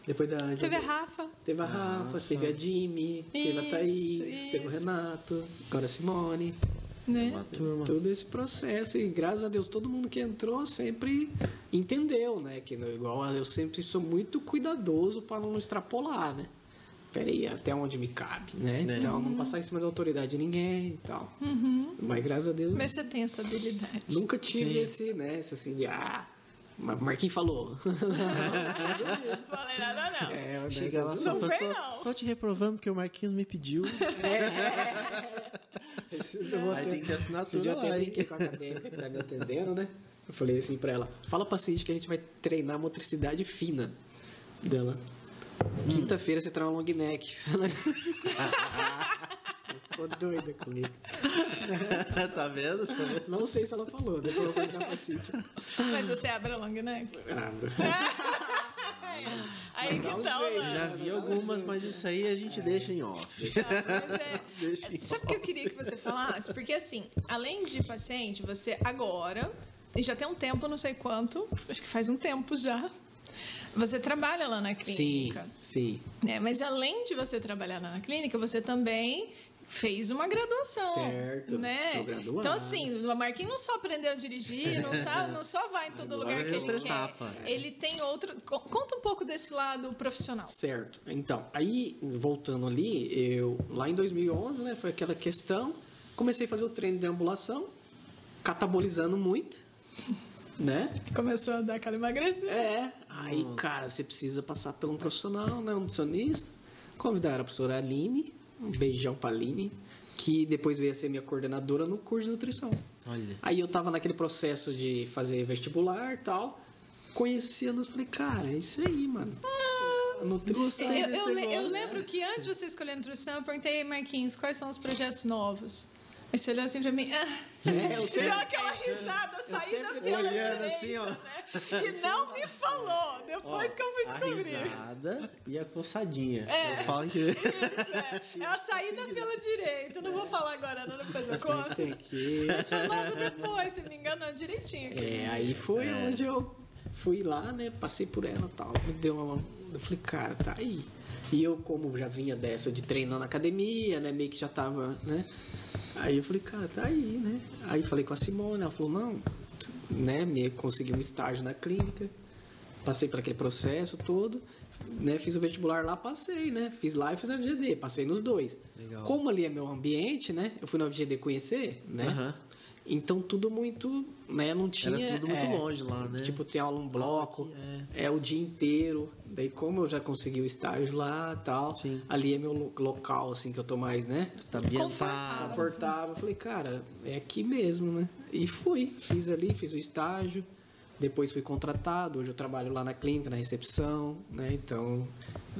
Depois da Ângela. Teve a Rafa. Teve a Rafa, Rafa. teve a Jimmy, teve a Isso, Thaís, teve o isso. Renato, agora a Simone. Né? Uma turma. Todo esse processo. E graças a Deus, todo mundo que entrou sempre entendeu, né? Que no- igual eu sempre sou muito cuidadoso para não extrapolar, né? Peraí, até onde me cabe, né? É. Então, não passar em cima da autoridade de ninguém e tal. Mas graças a Deus, Mas você tem essa habilidade. nunca tive Sim. esse, né? Esse assim de, ah, Marquinhos falou. não falei nada, não. (laughs) É, Chega lá, não tô, tô, não. tô te reprovando porque o Marquinhos me pediu. É. (laughs) Aí tem que assinar assinatura já lá, tem com a acadêmica que tá me atendendo, né? Eu falei assim pra ela, fala paciente que a gente vai treinar a motricidade fina dela. Quinta-feira você traz um long neck. (laughs) Ficou doida comigo. tá (laughs) vendo? Tá vendo? Não sei se ela falou, depois eu vou perguntar pra Cíntia. Mas você abre a long neck? Abro. (laughs) aí que tal, né? Já vi algumas, mas isso aí a gente é. deixa em off. (laughs) Ah, é... deixa em Sabe o que eu queria que você falasse? Porque assim, além de paciente, você agora, e já tem um tempo, não sei quanto, acho que faz um tempo já, você trabalha lá na clínica. Sim, sim. É, mas além de você trabalhar lá na clínica, você também fez uma graduação. Certo. Né? Sou graduado. Então, assim, o Marquinhos não só aprendeu a dirigir, não só, (laughs) não só vai em todo Agora lugar que ele etapa. quer. Ele tem outro. Conta um pouco desse lado profissional. Certo. Então, aí, voltando ali, eu lá em 2011, né, foi aquela questão. Comecei a fazer o treino de ambulação, catabolizando muito, (laughs) né? Começou a dar aquela emagrecida. É. Aí, Nossa. cara, você precisa passar por um profissional, né, um nutricionista. Convidaram a professora Aline, um beijão pra Aline, que depois veio a ser minha coordenadora no curso de nutrição. Olha. Aí eu tava naquele processo de fazer vestibular e tal. Conhecendo, eu falei, cara, é isso aí, mano. Ah, nutrição. Eu, eu, eu, lembro que antes de você escolher a nutrição, eu perguntei, Marquinhos, quais são os projetos novos? Aí você olhou assim pra mim. Ah. É, eu (laughs) sempre, Deu aquela risada, saída pela direita, assim, ó. Né? E não me falou, depois ó, que eu fui descobrir. A risada e a coçadinha. É, eu falo que... isso, é. É a saída pela direita. Eu não vou falar agora, não, depois eu conto. Tem que... Mas foi logo depois, se me engano, direitinho. É, aí foi é. onde eu fui lá, né, passei por ela e tal. Me deu uma... Eu falei, cara, tá aí. E eu, como já vinha dessa de treinar na academia, né, meio que já tava, né Aí eu falei, cara, tá aí, né? Aí falei com a Simone, ela falou, não, né? Me consegui um estágio na clínica, passei por aquele processo todo, né? Fiz o vestibular lá, passei, né? Fiz lá e fiz a FGD, passei nos dois. Legal. Como ali é meu ambiente, né? Eu fui na FGD conhecer, né? Uhum. Então tudo muito, né? Não tinha. Era tudo muito é, longe lá, né? Tipo, tem aula um bloco, é. é. o dia inteiro. Daí, como eu já consegui o estágio lá tal, Sim. ali é meu local, assim, que eu tô mais, né? Tá ambientado. Confortável. Falei, cara, é aqui mesmo, né? E fui, fiz ali, fiz o estágio. Depois fui contratado, hoje eu trabalho lá na clínica, na recepção, né? Então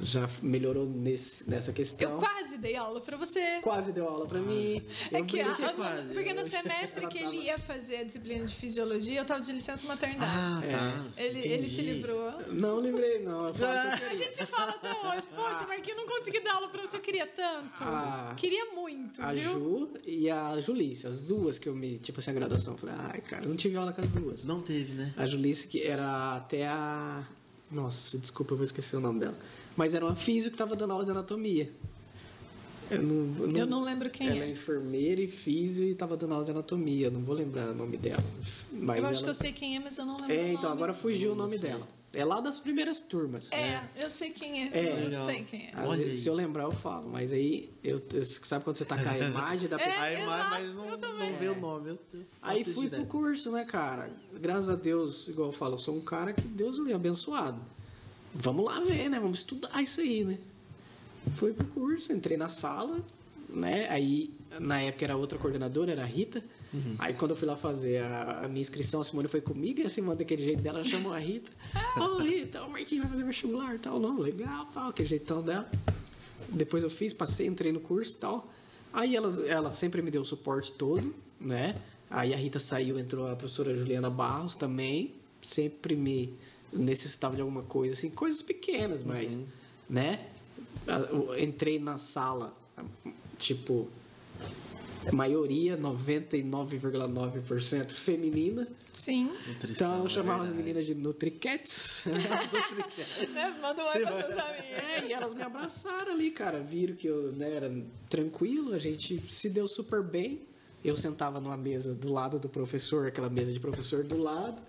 já melhorou nesse, nessa questão. Eu quase dei aula para você. Quase deu aula para mim. É que, a, é quase. Porque no semestre que ele ia fazer a disciplina de fisiologia, eu tava de licença maternidade. Ah, tá. É. Ele, ele se livrou. Não livrei, não. a gente fala até hoje, poxa, ah. (laughs) Marquinhos, não consegui dar aula para você, eu queria tanto. Ah, queria muito, A viu? Ju e a Julice, as duas que eu me, tipo assim, a graduação. Eu falei, ai, cara, não tive aula com as duas. Não teve, né? A Julice, que era até a... Nossa, desculpa, eu vou esquecer o nome dela. Mas era uma física que estava dando aula de anatomia. Eu não, eu não, eu não lembro quem ela é. Ela é enfermeira e física e estava dando aula de anatomia. Não vou lembrar o nome dela. Mas eu acho que eu sei quem é, mas eu não lembro. É, então agora fugiu o nome dela. É lá das primeiras turmas. É, né? eu sei quem é. é eu sei quem é. Vezes, se eu lembrar, eu falo. Mas aí, eu, sabe quando você tá com a (laughs) imagem da pessoa? É, a imagem, mas não, não vê o nome. Eu aí fui pro curso, né, cara? Graças a Deus, igual eu falo, eu sou um cara que Deus lhe abençoado vamos lá ver, né? Vamos estudar isso aí, né? Fui pro curso, entrei na sala, né? Aí, na época era outra coordenadora, era a Rita. Uhum. Aí, quando eu fui lá fazer a, a, minha inscrição, a Simone foi comigo e a Simone, daquele jeito dela, chamou a Rita. (laughs) Ô, oh, Rita, o Marquinhos vai fazer vestibular e tal. Não, legal, tal, aquele jeitão dela. Depois eu fiz, passei, entrei no curso e tal. Aí, ela, ela sempre me deu o suporte todo, né? Aí, a Rita saiu, entrou a professora Juliana Barros também. Sempre me necessitava de alguma coisa, assim, coisas pequenas, mas, uhum. né? Eu entrei na sala, tipo, maioria, 99,9% feminina. Sim. Nutrição, então eu chamava é as meninas de Nutriquetes. (laughs) né? Manda um oi pra seus amigos. É, e elas me abraçaram ali, cara. Viram que eu né, era tranquilo, a gente se deu super bem. Eu sentava numa mesa do lado do professor, aquela mesa de professor do lado.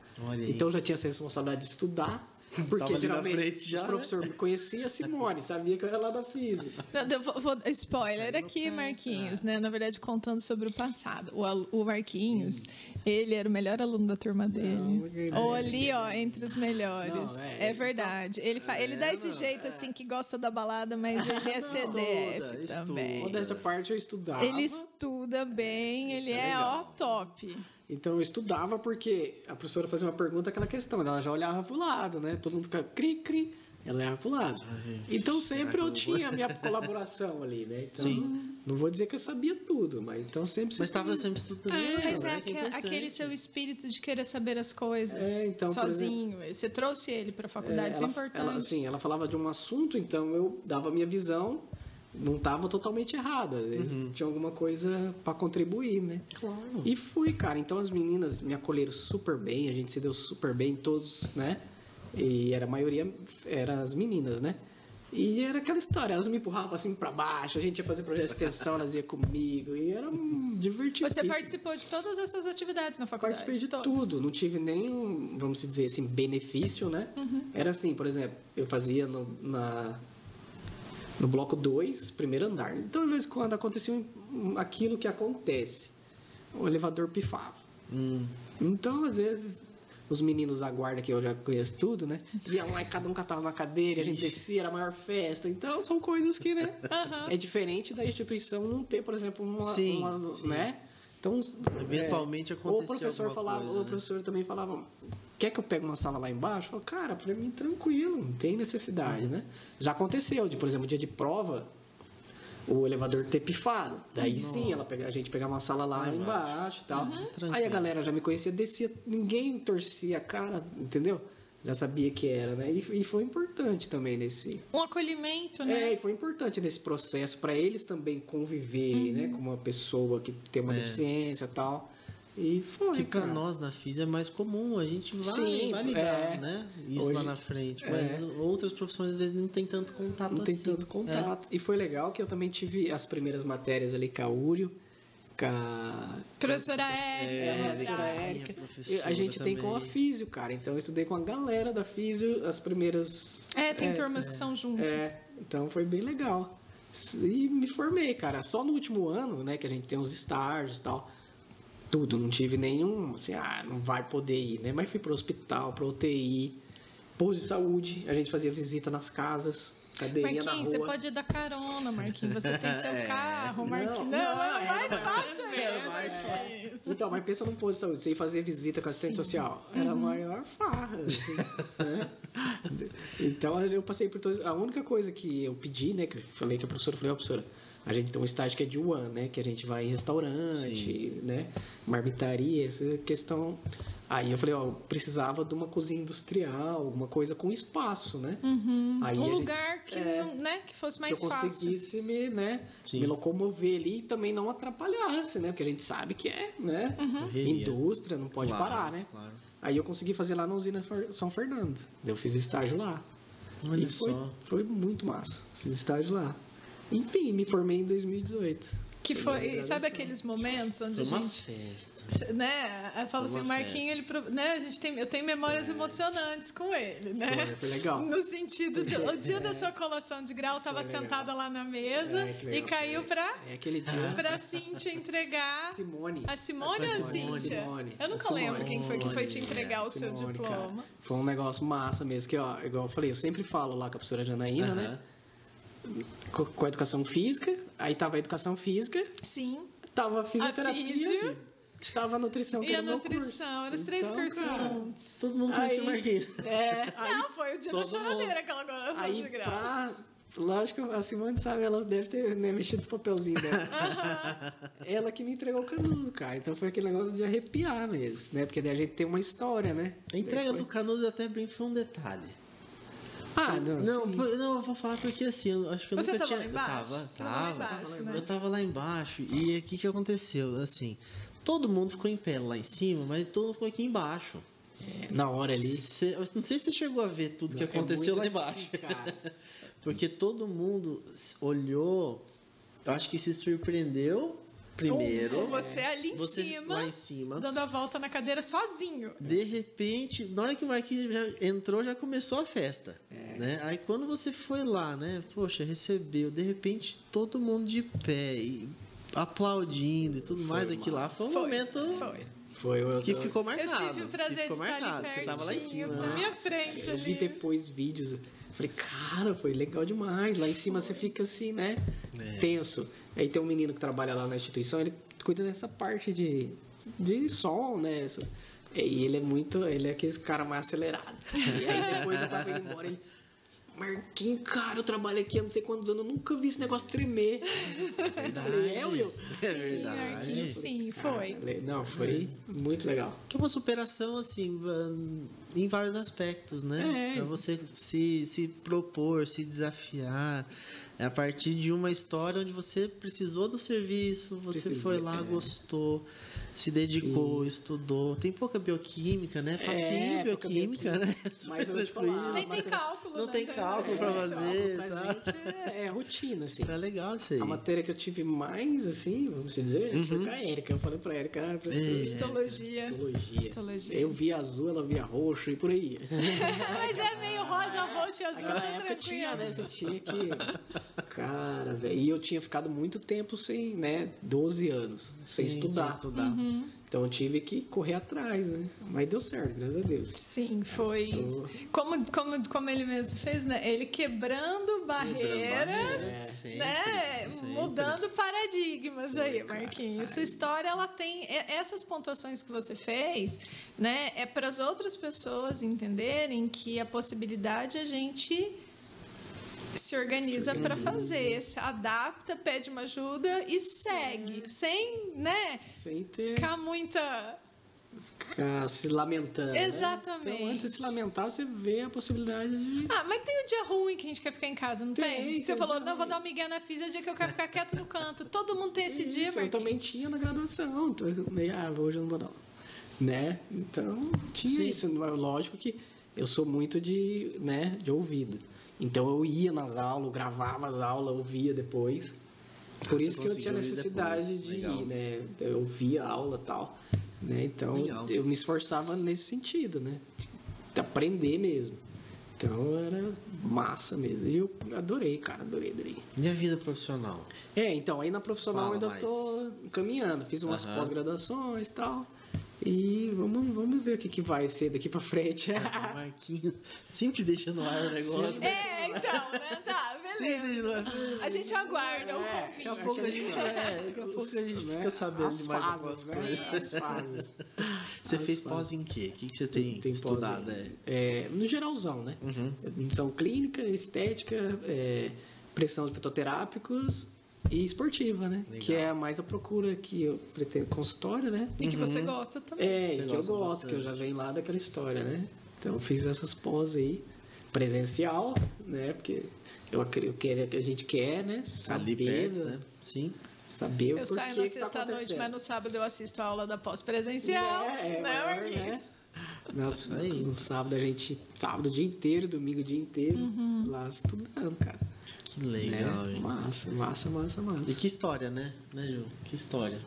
Então já tinha essa responsabilidade de estudar. Porque geralmente já, os professores né? conheciam a Simone, sabia que eu era lá da física. Vou, vou, spoiler aqui, Marquinhos, né? Na verdade, contando sobre o passado. O, o Marquinhos, ele era o melhor aluno da turma dele. Ou ali, ó, entre os melhores. Não, é, é, verdade. Ele, fa... ele dá esse jeito, assim, que gosta da balada, mas ele é CDF estuda, também. Toda essa parte eu estudava. Ele estuda bem, ele é, é ó, top. Então eu estudava porque a professora fazia uma pergunta, aquela questão, ela já olhava pro lado, né? Todo mundo ficava cri, cri, ela olhava pro lado. então sempre eu tinha a minha (laughs) colaboração ali, né? Então, Sim. não vou dizer que eu sabia tudo, mas então sempre. Mas estava sempre estudando. É, mas é, é aquele seu espírito de querer saber as coisas é, então, sozinho. Exemplo, Você trouxe ele para a faculdade, é, isso é importante. Ela, assim, ela falava de um assunto, então eu dava a minha visão não estava totalmente errado. Às vezes uhum. tinha alguma coisa para contribuir, né? Claro. E fui, cara. Então as meninas me acolheram super bem, a gente se deu super bem, todos, né? E era a maioria, eram as meninas, né? E era aquela história, elas me empurravam assim para baixo, a gente ia fazer projeto de extensão, elas iam comigo, e era divertido. Você participou de todas essas atividades na faculdade? Participei de todas. tudo, não tive nenhum, vamos dizer assim, benefício, né? Uhum. Era assim, por exemplo, eu fazia no, na no bloco 2, primeiro andar. Então, de vez em quando acontecia aquilo que acontece. O elevador pifava. Hum. Então, às vezes, os meninos da guarda, que eu já conheço tudo, né? Iam lá e cada um catava uma cadeira, a gente descia, era a maior festa. Então, são coisas que, né? Uhum. É diferente da instituição não ter, por exemplo, uma... Sim, uma sim. né? Então, eventualmente é, aconteceu. O professor falava, coisa, o né? professor também falava, quer que eu pegue uma sala lá embaixo? Eu falo, cara, para mim tranquilo, não tem necessidade, né? Já aconteceu, de, por exemplo, dia de prova, o elevador ter pifado. Daí Nossa. sim, ela pega, a gente pegava uma sala lá, lá embaixo e tal. Uhum. Aí a galera já me conhecia, descia, ninguém torcia a cara, entendeu? Já sabia que era, né? E, e foi importante também nesse. Um acolhimento, né? É, e foi importante nesse processo para eles também conviver, uhum. né? Com uma pessoa que tem uma é. deficiência e tal. E foi. Que para nós na FIS é mais comum, a gente vai, Sim, vai lidar, é. né? Isso Hoje, lá na frente. Mas é. outras profissões às vezes não tem tanto contato não assim. Não tem tanto contato. É. E foi legal que eu também tive as primeiras matérias ali com a Úrio, com a. Professora Érica. É, professora Érica. A gente também. tem com a Físio, cara. Então eu estudei com a galera da Físio as primeiras. É, tem é, turmas que são juntas. É, então foi bem legal. E me formei, cara. Só no último ano, né, que a gente tem os estágios e tal tudo, não tive nenhum, assim, ah, não vai poder ir, né? Mas fui para o hospital, para UTI, posto de saúde, a gente fazia visita nas casas, cadeirinha Marquinhos, você pode dar carona, Marquinhos, você tem seu (laughs) é. carro, Marquinhos. Não, não, não, é, é mais fácil é, mais fácil. Então, mas pensa num posto de saúde, você ia fazer visita com assistente Sim. social, era uhum. a maior farra. Assim, né? (laughs) Então, eu passei por todas, a única coisa que eu pedi, né, que eu falei que a professora, falei, ó, oh, professora, a gente tem um estágio que é de one, né? Que a gente vai em restaurante, Sim. né? Marmitaria, essa questão. Aí eu falei, ó, precisava de uma cozinha industrial, alguma coisa com espaço, né? Uhum. Aí um lugar gente, que, é, não, né, que fosse mais que eu fácil. conseguisse me, né, me locomover ali e também não atrapalhasse, né? Porque a gente sabe que é, né? Uhum. Indústria, não pode claro, parar, né? Claro. Aí eu consegui fazer lá na usina São Fernando. Eu fiz o estágio lá. Olha e foi, só. foi muito massa. Fiz estágio lá. Enfim, me formei em 2018. Que foi, sabe aqueles momentos onde foi a gente. Festa. Né? Eu falo assim, o Marquinho, ele, né? A gente tem, eu tenho memórias é. emocionantes com ele, né? Foi, foi legal. No sentido do o dia é. da sua colação de grau, estava sentada lá na mesa é, e caiu para é, aquele dia. para Cíntia entregar. Simone. A Simone ou a Cíntia? Simone. Eu nunca Simone. lembro quem foi que foi te entregar o Simone, seu diploma. Cara. Foi um negócio massa mesmo, que, ó, igual eu falei, eu sempre falo lá com a professora Janaína, uh -huh. né? Com a educação física, aí tava a educação física. Sim. Tava a fisioterapia. A Tava a nutrição, que e a nutrição, eram os três então, cursos cara, juntos. Todo mundo conhecia o Marquinhos. É, (laughs) aí, Não, foi o dia da choradeira aquela agora aí, de pra, Lógico, a Simone sabe, ela deve ter né, mexido os papelzinhos dela. (laughs) ela que me entregou o canudo, cara. Então foi aquele negócio de arrepiar mesmo, né? Porque daí a gente tem uma história, né? A entrega foi... do canudo até bem foi um detalhe. Ah, não, não, não, eu vou falar porque assim, eu acho que eu Você nunca tinha. Lá embaixo? Eu tava, tava. Embaixo, né? Eu tava lá embaixo e o que aconteceu? Assim, todo mundo ficou em pé lá em cima, mas todo mundo ficou aqui embaixo. É, na hora ali. Cê, não sei se você chegou a ver tudo não, que é aconteceu é lá embaixo. Assim, (laughs) porque todo mundo olhou, eu acho que se surpreendeu Primeiro. Ou você ali em você cima. Lá em cima. Dando a volta na cadeira sozinho. De repente, na hora que o Marquinhos já entrou, já começou a festa. É. Né? Aí quando você foi lá, né? Poxa, recebeu. De repente, todo mundo de pé. E aplaudindo e tudo foi mais aqui lá. Foi um foi, momento. Foi. Foi o que ficou marcado. Eu tive o prazer de estar marcado. ali Você tava lá em cima. Na né? minha frente eu ali. vi depois vídeos. Falei, cara, foi legal demais. Lá em cima você fica assim, né? É. Tenso. Aí tem um menino que trabalha lá na instituição, ele cuida dessa parte de, de som, né? Essa, e ele é muito. Ele é aquele cara mais acelerado. (laughs) E aí depois eu tava indo embora, ele. Marquinhos, cara, eu trabalho aqui há não sei quantos anos, eu nunca vi esse negócio tremer. Verdade. Falei, é, Will? (laughs) É verdade. Marquinhos, sim, foi. Cara, não, foi muito legal. Que é uma superação, assim, em vários aspectos, né? É. Pra você se, se propor, se desafiar. É a partir de uma história onde você precisou do serviço, você Precisei, foi lá, é. gostou, se dedicou, estudou. Tem pouca bioquímica, né? Facinho É, pouca bioquímica, né? (laughs) Mas eu vou te falar, tranquilo. Nem tem cálculo, Não né? tem cálculo pra É, fazer. pra tá? gente é, é rotina, assim. Tá legal isso aí. A matéria que eu tive mais, assim, vamos dizer, foi com a Érica. Eu falei pra Érica, ah, professora, É. Histologia. histologia. Histologia. Eu via azul, ela via roxo e por aí. (laughs) Mas é meio rosa, roxo e azul, Naquela tá época tinha, tranquilo. né? Você tinha que. Cara, velho. E eu tinha ficado muito tempo sem, né? 12 anos, sem Sim, estudar. sem estudar. Uhum. Então eu tive que correr atrás, né? Mas deu certo, graças a Deus. Sim, foi. Estou- Como, como, como ele mesmo fez, né? Ele quebrando barreiras, barreiras, sempre, né? sempre. Mudando paradigmas aí, Marquinhos. Sua história, ela tem essas pontuações que você fez, né? É para as outras pessoas entenderem que a possibilidade a gente se organiza para fazer, se adapta, pede uma ajuda e segue, sem, né? Sem ter. Ficar muita Ficar se lamentando. né? Exatamente. Então, antes de se lamentar, você vê a possibilidade de. Ah, mas tem o dia ruim que a gente quer ficar em casa, não tem? Tem, Você falou, não, vou dar um migué na física, é o dia que eu quero ficar quieto no canto. Todo mundo tem esse dia, Isso, eu também tinha na graduação. Eu meio, ah, hoje eu não vou não. Né? Então, tinha Sim. isso. Mas Lógico que eu sou muito de, né, de ouvido. Então, eu ia nas aulas, gravava as aulas, ouvia depois. Por Ah, isso que eu tinha necessidade de Legal. ir, né? Eu ouvia a aula e tal. Né? Então, Legal. eu me esforçava nesse sentido, né? De aprender mesmo. Então, era massa mesmo. E eu adorei, cara, adorei, adorei. E a vida profissional? É, então, aí na profissional Fala ainda mais. tô caminhando. Fiz umas Aham. pós-graduações e tal. E vamos, vamos ver o que, que vai ser daqui pra frente. (laughs) Marquinhos sempre deixa no ar o negócio. É, então, né? Tá, beleza. no ar. A gente aguarda o É, Daqui a convite. pouco a gente, é, daqui a pouco a gente Né? fica sabendo As mais algumas fases, né? coisas. As fases. Você As fez fases. pós em quê? O que, que você tem, Tem estudado? em- É? É, no geralzão, né? Uhum. São clínica, estética, é, pressão de fitoterápicos e esportiva, né? Legal. Que é a mais a procura que eu pretendo consultório, né? E que você gosta também. É, Você que eu gosto, que eu já bastante. venho lá daquela história, né? Então eu fiz essas pós aí, presencial, né? Porque eu acredito que a gente quer, né? Saber, Ali perto, né? Sim. Saber o Eu saio na tá sexta-noite, acontecendo. mas no sábado eu assisto a aula da pós-presencial. É, é, né, maior, Marquinhos? Nossa, aí. no sábado a gente, sábado o dia inteiro, domingo o dia inteiro, Uhum. lá estudando, cara. Que legal, né? gente. Massa, massa, massa, massa. E que história, né? Né, Ju? Que história.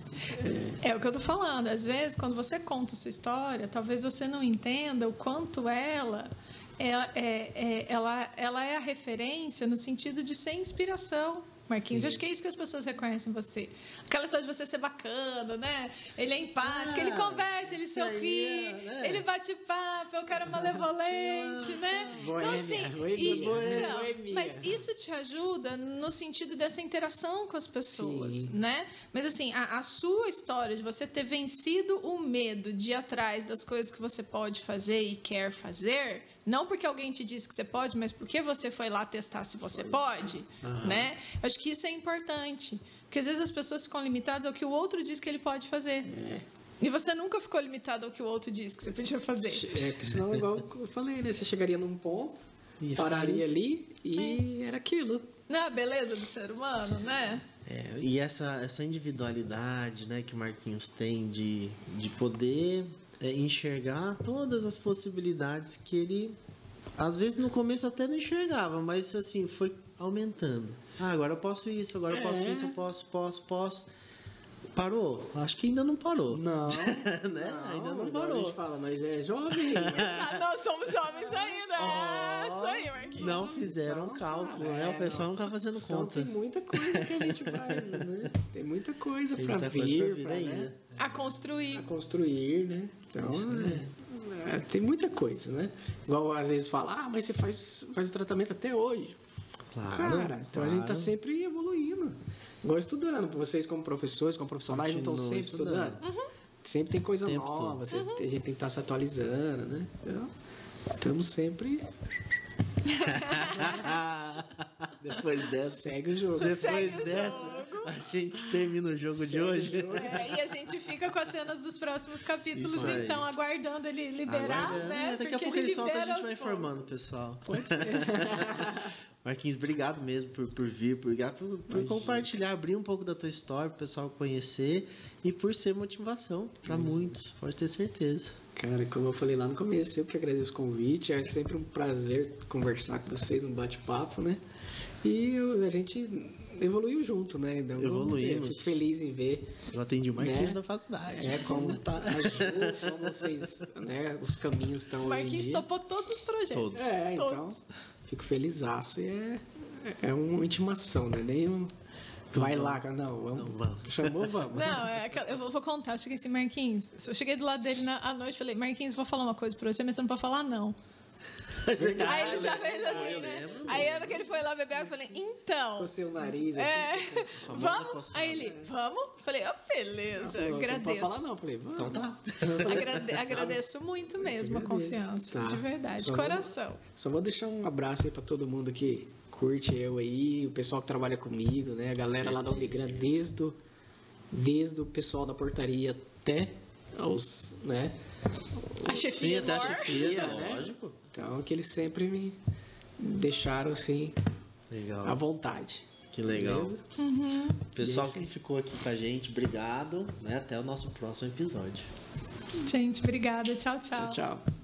É o que eu tô falando. Às vezes, quando você conta sua história, talvez você não entenda o quanto ela é, é- é- ela, ela é a referência no sentido de ser inspiração. Marquinhos, eu acho que é isso que as pessoas reconhecem em você. Aquela história de você ser bacana, né? Ele é empático, Ah, ele conversa, ele sorri, é, né? ele bate papo, é o cara malevolente, né? Então, Boêmia, assim, boêmia, e- boêmia. não, Boêmia. mas isso te ajuda no sentido dessa interação com as pessoas, Sim. né? Mas assim, a, a sua história de você ter vencido o medo de ir atrás das coisas que você pode fazer e quer fazer, não porque alguém te disse que você pode, mas porque você foi lá testar se você pode, né? Eu Acho que isso é importante, porque às vezes as pessoas ficam limitadas ao que o outro diz que ele pode fazer. É. E você nunca ficou limitado ao que o outro disse que você podia fazer. É, que (laughs) senão, igual eu falei, né? Você chegaria num ponto, Ia pararia ali e era aquilo. Não é a beleza do ser humano, né? É, e essa, essa individualidade né, que o Marquinhos tem de, de poder é, enxergar todas as possibilidades que ele, às vezes no começo até não enxergava, mas assim, foi aumentando. Ah, agora eu posso isso, agora eu posso É. isso, eu posso, posso, posso. Parou? Acho que ainda não parou. Não. (laughs) né? Não, ainda não parou. A gente fala, nós é jovem. (laughs) Nós somos jovens ainda. É, Oh, Isso aí, Marquinhos. Não fizeram Então, cálculo, cara, né? é, O pessoal não. não tá fazendo Então conta. tem muita coisa que a gente faz, né? Tem muita coisa Tem pra muita coisa vir, pra vir pra, ainda. né? A construir. a construir, né? Então, é, é, tem muita coisa, né? Igual às vezes fala, ah, mas você faz, faz o tratamento até hoje. Claro. Cara, então a gente tá claro. sempre evoluindo. Igual estudando. Vocês como professores, como profissionais, não estão Continua sempre estudando. Sempre tem coisa Tempo nova, você- a gente tem que estar se atualizando, né? Então, estamos sempre... (laughs) (laughs) Depois dessa. Segue o jogo. Depois Segue o dessa, jogo. a gente termina o jogo de Segue o hoje. jogo. É, e a gente fica com as cenas dos próximos capítulos, Isso aí. então, aguardando ele liberar, Aguardando. né? É, daqui a Porque pouco ele solta, a gente vai informando o pessoal. Pode ser. (laughs) Marquinhos, obrigado mesmo por, por vir, por, por, por compartilhar, abrir um pouco da tua história, para o pessoal conhecer e por ser motivação para muitos, pode ter certeza. Cara, como eu falei lá no começo, eu que agradeço o convite. É sempre um prazer conversar com vocês, um bate-papo, né? E a gente evoluiu junto, né? Então, dizer, Evoluímos. Fico feliz em ver Eu atendi o Marquinhos Né? da faculdade. é, como tá. a Ju, como vocês, né? Os caminhos estão O hoje em Marquinhos dia. topou todos os projetos. Todos. É, então, Todos. fico felizaço. E é, é uma intimação, né? Nem um, vai lá, cara. Não, vamos. Não, vamos. Chamou, vamos. Não, é aquela- eu vou, vou contar. Eu cheguei assim, Marquinhos. Eu cheguei do lado dele na, à noite e falei, Marquinhos, vou falar uma coisa pra você, mas você não pode falar não. Aí ele já fez assim, eu né? Aí a hora que ele foi lá beber água, eu falei, então. Cocei o nariz, assim. É, famosa vamos? coçada. Aí ele, vamos? Falei, ó, beleza, Falou, Você não pode agradeço. falar, não. Falei, vamos. Então tá. (laughs) Agrade- agradeço muito mesmo a Agradeço. confiança, Tá. de verdade, Só de vou- coração. Só vou deixar um abraço aí pra todo mundo que curte eu aí, o pessoal que trabalha comigo, né? A galera lá da Unigram, desde o, desde o pessoal da portaria até os, né? A Sim, chefia até a chefia, (laughs) né? lógico. Então, é que eles sempre me deixaram assim legal. à vontade. Que legal. Uhum. Pessoal é que ficou aqui com a gente, obrigado. Né? Até o nosso próximo episódio. Gente, obrigada. Tchau, tchau. Tchau, tchau.